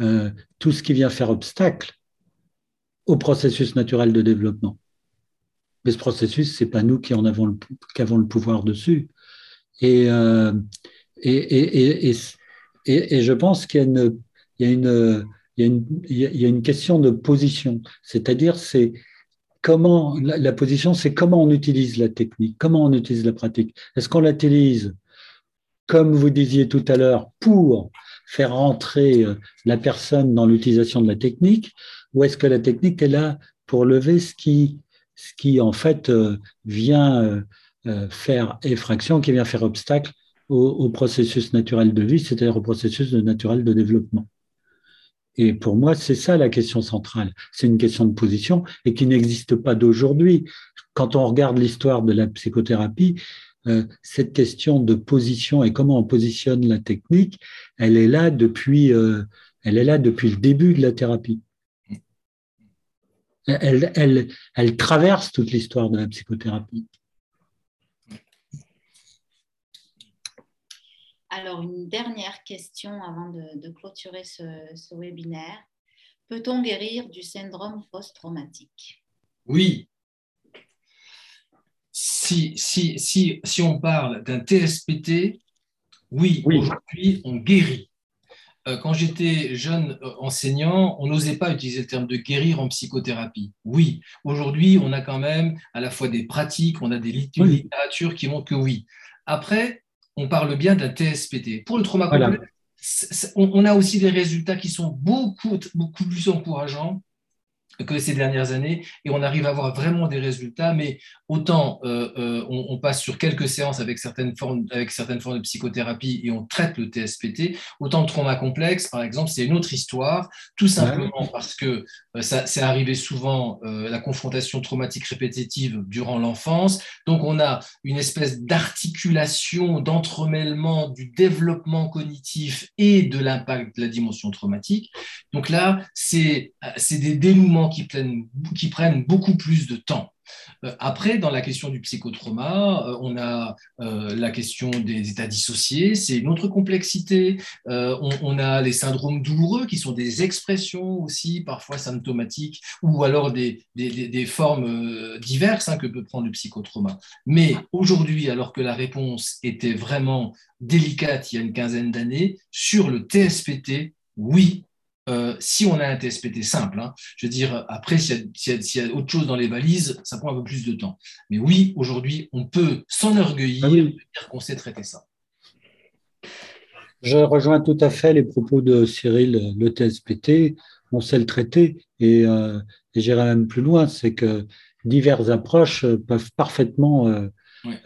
euh, tout ce qui vient faire obstacle au processus naturel de développement. Mais ce processus, c'est pas nous qui en avons le, pouvoir dessus. Et, et, et, et, je pense qu'il y a une, il y a une, il y a une, il y a une question de position, c'est-à-dire c'est comment la, position, c'est comment on utilise la technique, comment on utilise la pratique. Est-ce qu'on l'utilise, comme vous disiez tout à l'heure, pour faire entrer euh, la personne dans l'utilisation de la technique, ou est-ce que la technique est là pour lever ce qui, en fait euh, vient euh, faire effraction, qui vient faire obstacle au, processus naturel de vie, c'est-à-dire au processus naturel de développement? Et pour moi, c'est ça la question centrale. C'est une question de position et qui n'existe pas d'aujourd'hui. Quand on regarde l'histoire de la psychothérapie, euh, cette question de position et comment on positionne la technique, elle est là depuis, euh, elle est là depuis le début de la thérapie. Elle, elle, elle traverse toute l'histoire de la psychothérapie. Alors, une dernière question avant de, clôturer ce, webinaire. Peut-on guérir du syndrome post-traumatique? Oui. Si, si, si, si on parle d'un TSPT, oui, aujourd'hui, on guérit. Euh, quand j'étais jeune euh, enseignant, on n'osait pas utiliser le terme de guérir en psychothérapie. Oui, aujourd'hui, on a quand même à la fois des pratiques, on a des littératures qui montrent que oui. Après, on parle bien d'un TSPT. Pour le trauma complexe, on, a aussi des résultats qui sont beaucoup, beaucoup plus encourageants que ces dernières années et on arrive à avoir vraiment des résultats, mais autant euh, euh, on, passe sur quelques séances avec certaines, formes, avec certaines formes de psychothérapie et on traite le TSPT, autant le trauma complexe, par exemple, c'est une autre histoire, tout simplement parce que euh, ça c'est arrivé souvent la confrontation traumatique répétitive durant l'enfance, donc on a une espèce d'articulation, d'entremêlement du développement cognitif et de l'impact de la dimension traumatique. Donc là, c'est des dénouements qui prennent, qui prennent beaucoup plus de temps. Euh, après, dans la question du psychotrauma, euh, on a euh, la question des états dissociés, c'est une autre complexité. On, a les syndromes douloureux qui sont des expressions aussi parfois symptomatiques ou alors des, des, formes diverses hein, que peut prendre le psychotrauma. Mais aujourd'hui, alors que la réponse était vraiment délicate il y a une quinzaine d'années, sur le TSPT, oui, euh, si on a un TSPT simple. Hein. je veux dire, après, s'il y, y, a autre chose dans les valises, ça prend un peu plus de temps. Mais oui, aujourd'hui, on peut s'enorgueillir ah de dire qu'on sait traiter ça. Je rejoins tout à fait les propos de Cyril. Le TSPT, on sait le traiter et, euh, j'irai même plus loin, c'est que diverses approches peuvent parfaitement euh,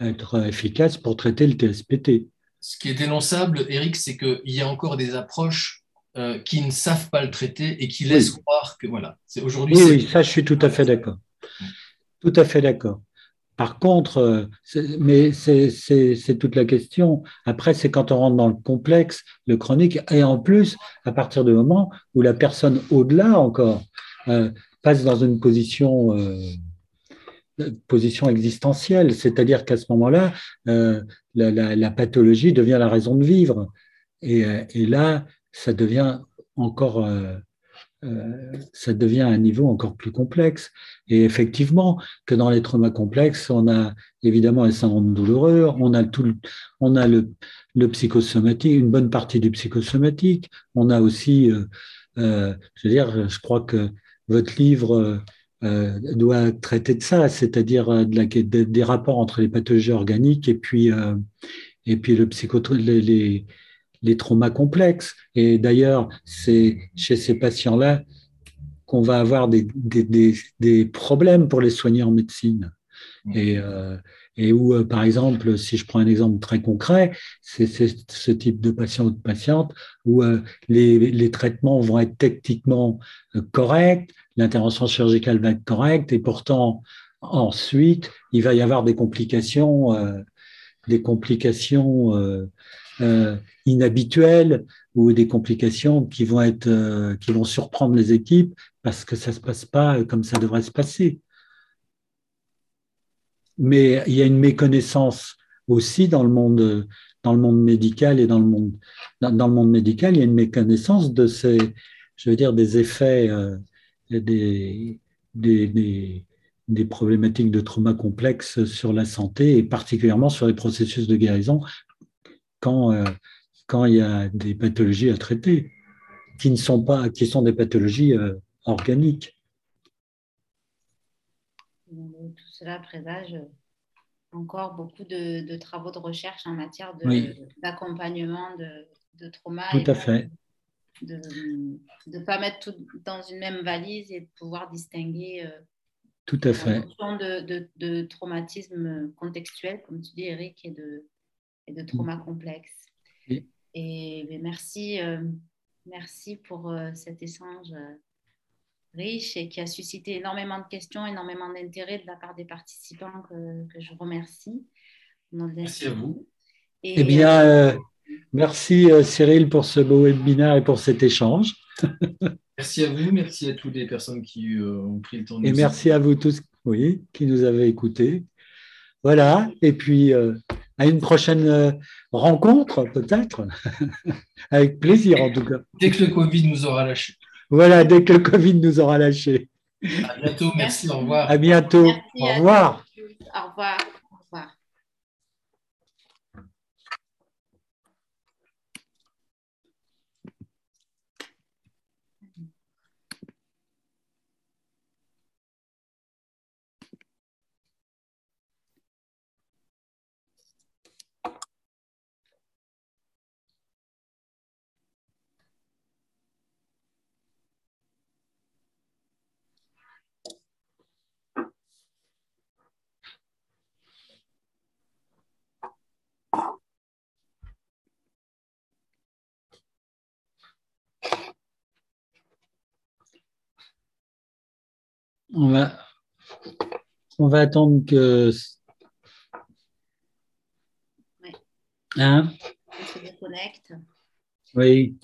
être efficaces pour traiter le TSPT. Ce qui est dénonçable, Eric, c'est qu'il y a encore des approches euh, qui ne savent pas le traiter et qui laissent croire que voilà. C'est aujourd'hui. Oui, ça, je suis tout à fait d'accord. Tout à fait d'accord. Par contre, euh, mais c'est toute la question. Après, c'est quand on rentre dans le complexe, le chronique, et en plus, à partir du moment où la personne au-delà encore euh, passe dans une position, position existentielle, c'est-à-dire qu'à ce moment-là, la, pathologie devient la raison de vivre. Et, et là, ça devient encore, euh, euh, ça devient un niveau encore plus complexe. Et effectivement, que dans les traumas complexes, on a évidemment les syndromes douloureux, on a tout, on a le, psychosomatique, une bonne partie du psychosomatique. On a aussi, euh, je veux dire, je crois que votre livre doit traiter de ça, c'est-à-dire de des rapports entre les pathologies organiques et puis, et puis le psycho, les, les traumas complexes. Et d'ailleurs, c'est chez ces patients-là qu'on va avoir des, des, problèmes pour les soigner en médecine. Et, euh, et où, euh, par exemple, si je prends un exemple très concret, c'est ce type de patient ou de patiente où euh, les, les, traitements vont être techniquement corrects, l'intervention chirurgicale va être correcte, et pourtant, ensuite, il va y avoir des complications, des complications euh, inhabituelles ou des complications qui vont être euh, qui vont surprendre les équipes parce que ça se passe pas comme ça devrait se passer. Mais il y a une méconnaissance aussi dans le monde dans le monde médical et dans le monde dans, le monde médical il y a une méconnaissance de ces je veux dire des effets euh, des, des, des des problématiques de trauma complexes sur la santé et particulièrement sur les processus de guérison quand, euh, quand il y a des pathologies à traiter, qui ne sont pas, qui sont des pathologies euh, organiques. Tout cela présage encore beaucoup de, travaux de recherche en matière d'accompagnement de, de, trauma. Tout à fait. De ne pas mettre tout dans une même valise et de pouvoir distinguer euh, tout à fait. de, de, de traumatisme contextuel, comme tu dis, Eric, et de, et de traumas complexes. Et ben, merci, merci pour cet échange riche et qui a suscité énormément de questions, énormément d'intérêt de la part des participants que, que je remercie. Merci à vous. Et, eh bien, euh, euh, merci euh, Cyril pour ce beau webinaire et pour cet échange. merci à vous, merci à toutes les personnes qui ont pris le temps de Et merci à vous tous oui, qui nous avez écoutés. Voilà, et puis à une prochaine rencontre peut-être, avec plaisir en tout cas. Dès que le Covid nous aura lâché. Voilà, dès que le Covid nous aura lâché. À bientôt, merci, au revoir. À bientôt, au revoir. Au revoir. On va, on va attendre que. Oui. Hein? On se déconnecte. Oui.